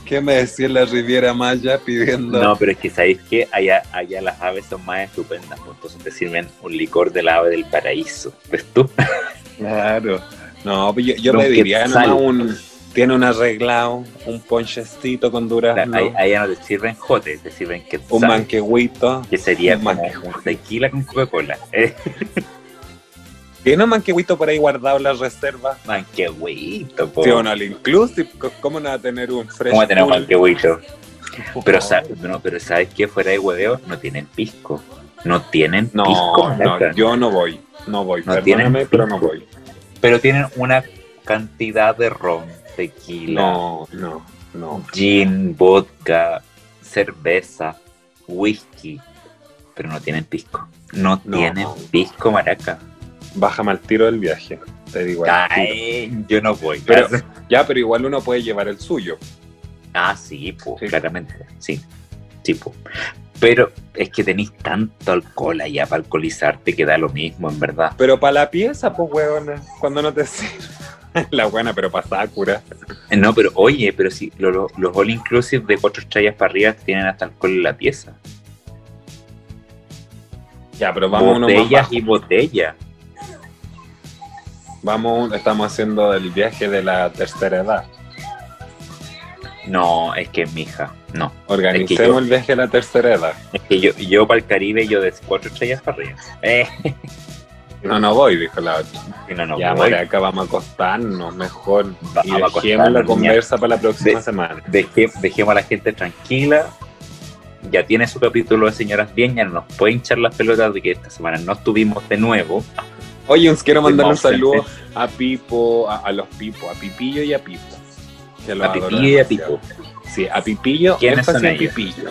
¿Qué me decía la Riviera Maya pidiendo? No, pero es que sabéis que allá, allá las aves son más estupendas, pues, entonces te sirven un licor del ave del paraíso. ¿Ves tú? Claro. No, pues yo, yo pediría quetzal. nomás un, tiene un arreglado, un ponchecito con durazno, Ahí- Allá no te sirven jotes, te sirven que un manquehuito. que sería un como manquehuito. un tequila con Coca-Cola. Eh, ¿Tiene un manquehuito por ahí guardado en la reserva? manquehuito, po. Sí, o no, al inclusive, ¿cómo no va a tener un fresh ¿Cómo tenemos pool? manquehuito? Pero, sa- no, pero ¿sabes qué? Fuera de hueveo, no tienen pisco. No tienen No, pisco. no, yo no voy, no voy, No perdóname, pero no voy. pero tienen una cantidad de ron, tequila, No, no, no. gin, vodka, cerveza, whisky, pero no tienen pisco. No, No. tienen pisco, maraca. Bájame al tiro del viaje. Te digo tiro. Yo no voy. Pero- Ya, pero igual uno puede llevar el suyo. Ah, sí, pues, Sí. claramente. Sí, sí, pues. Pero es que tenéis tanto alcohol allá para alcoholizarte que da lo mismo, en verdad. Pero para la pieza, pues, huevona, cuando no te sirve. La buena, pero para Sakura. No, pero oye, pero si lo- lo- los all inclusive de cuatro estrellas para arriba tienen hasta alcohol en la pieza. Ya, pero vamos uno más botellas bajo. y botellas. Vamos, estamos haciendo el viaje de la tercera edad. No, es que mija, no. Organicemos Es que yo- el viaje de la tercera edad. Es que yo, yo para el Caribe, yo de cuatro estrellas para arriba. Eh, No, no voy, dijo la otra. y no, no, ya, voy. Maraca, vamos a acostarnos mejor. Va- y vamos a dejemos la conversa para la próxima De- semana. Deje- dejemos a la gente tranquila. Ya tiene su capítulo de Señoras Bien, ya no nos puede hinchar las pelotas de que esta semana no estuvimos de nuevo. Oye, os quiero mandar un saludo a Pipo, a, a los Pipo, a Pipillo y a Pipo. que A Pipillo y a. Pipo. Sí, a Pipillo, ¿Quiénes son ellos? Pipillo.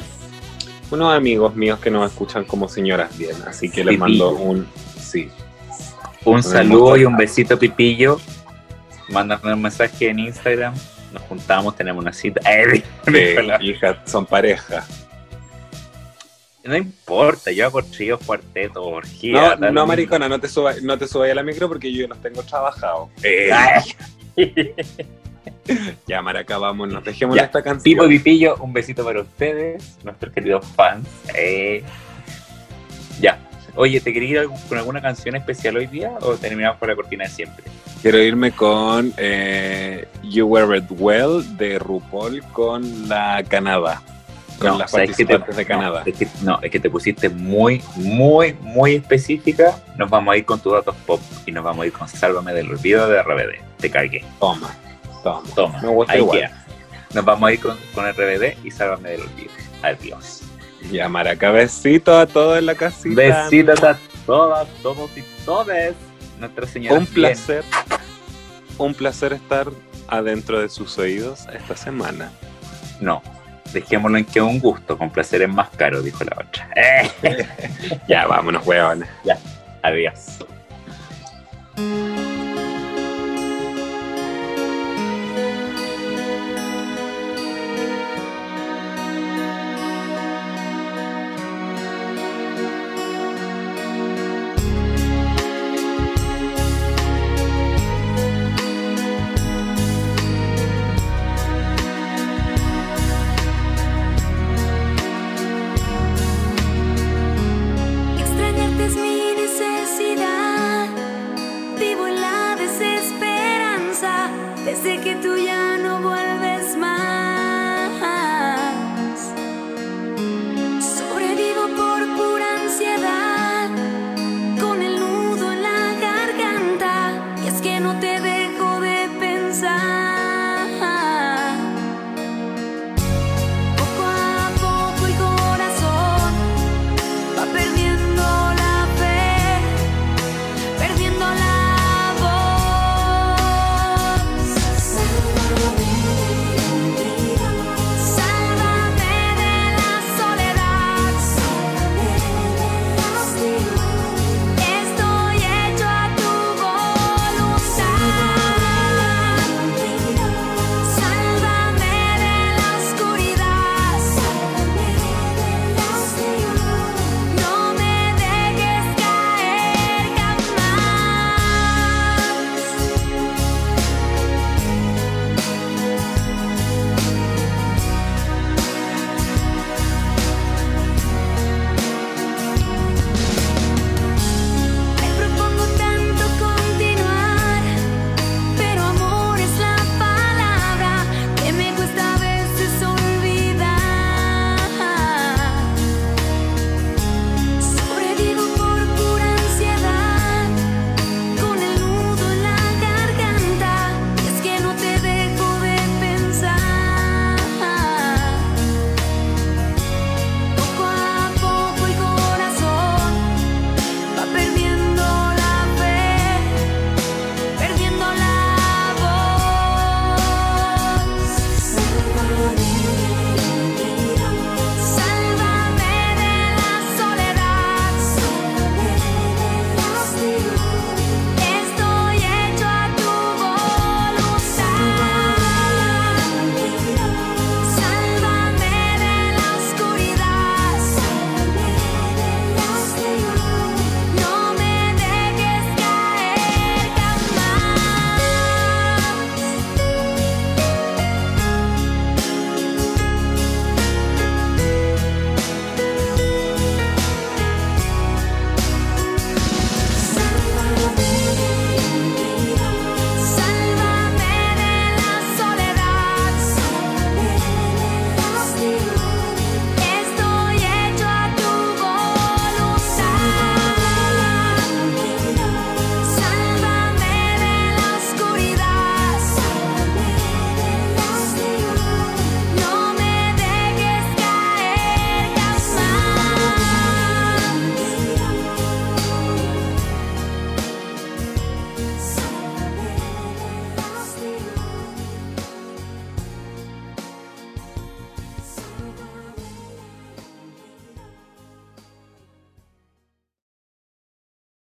Unos amigos míos que nos escuchan como señoras bien, así que les mando un sí. Un saludo y un besito, Pipillo. Mándame un mensaje en Instagram. Nos juntamos, tenemos una cita. Eh, Eh, hija, son pareja. No importa, yo hago tríos, cuartetos, No, orgías. no, mismo. maricona, no te subas no te subas a la micro porque yo los tengo trabajados. Eh. Ya, Maraca, vamos, nos dejemos esta canción. Pipo y Pipillo, un besito para ustedes, nuestros queridos fans. Eh, Ya. Oye, ¿te quería ir con alguna canción especial hoy día o terminamos por la cortina de siempre? Quiero irme con eh, You Wear It Well de RuPaul con la Canadá. Con No, las ¿sabes qué te- participantes de no, Canadá. es que, no, es que te pusiste muy, muy, muy específica. Nos vamos a ir con tus datos pop y nos vamos a ir con Sálvame del Olvido de RBD. Te cargué. Toma, toma. Toma. Me gusta ahí igual. queda. Nos vamos a ir con, con RBD y Sálvame del Olvido. Adiós. Ya, Maraca, besito a todos en la casita. Besitos a todas, todos y todes. Nuestra señora. Un placer. Un placer estar adentro de sus oídos esta semana. No. Dejémoslo en que un gusto, con placer es más caro, dijo la otra. Ya, vámonos, huevones. Adiós.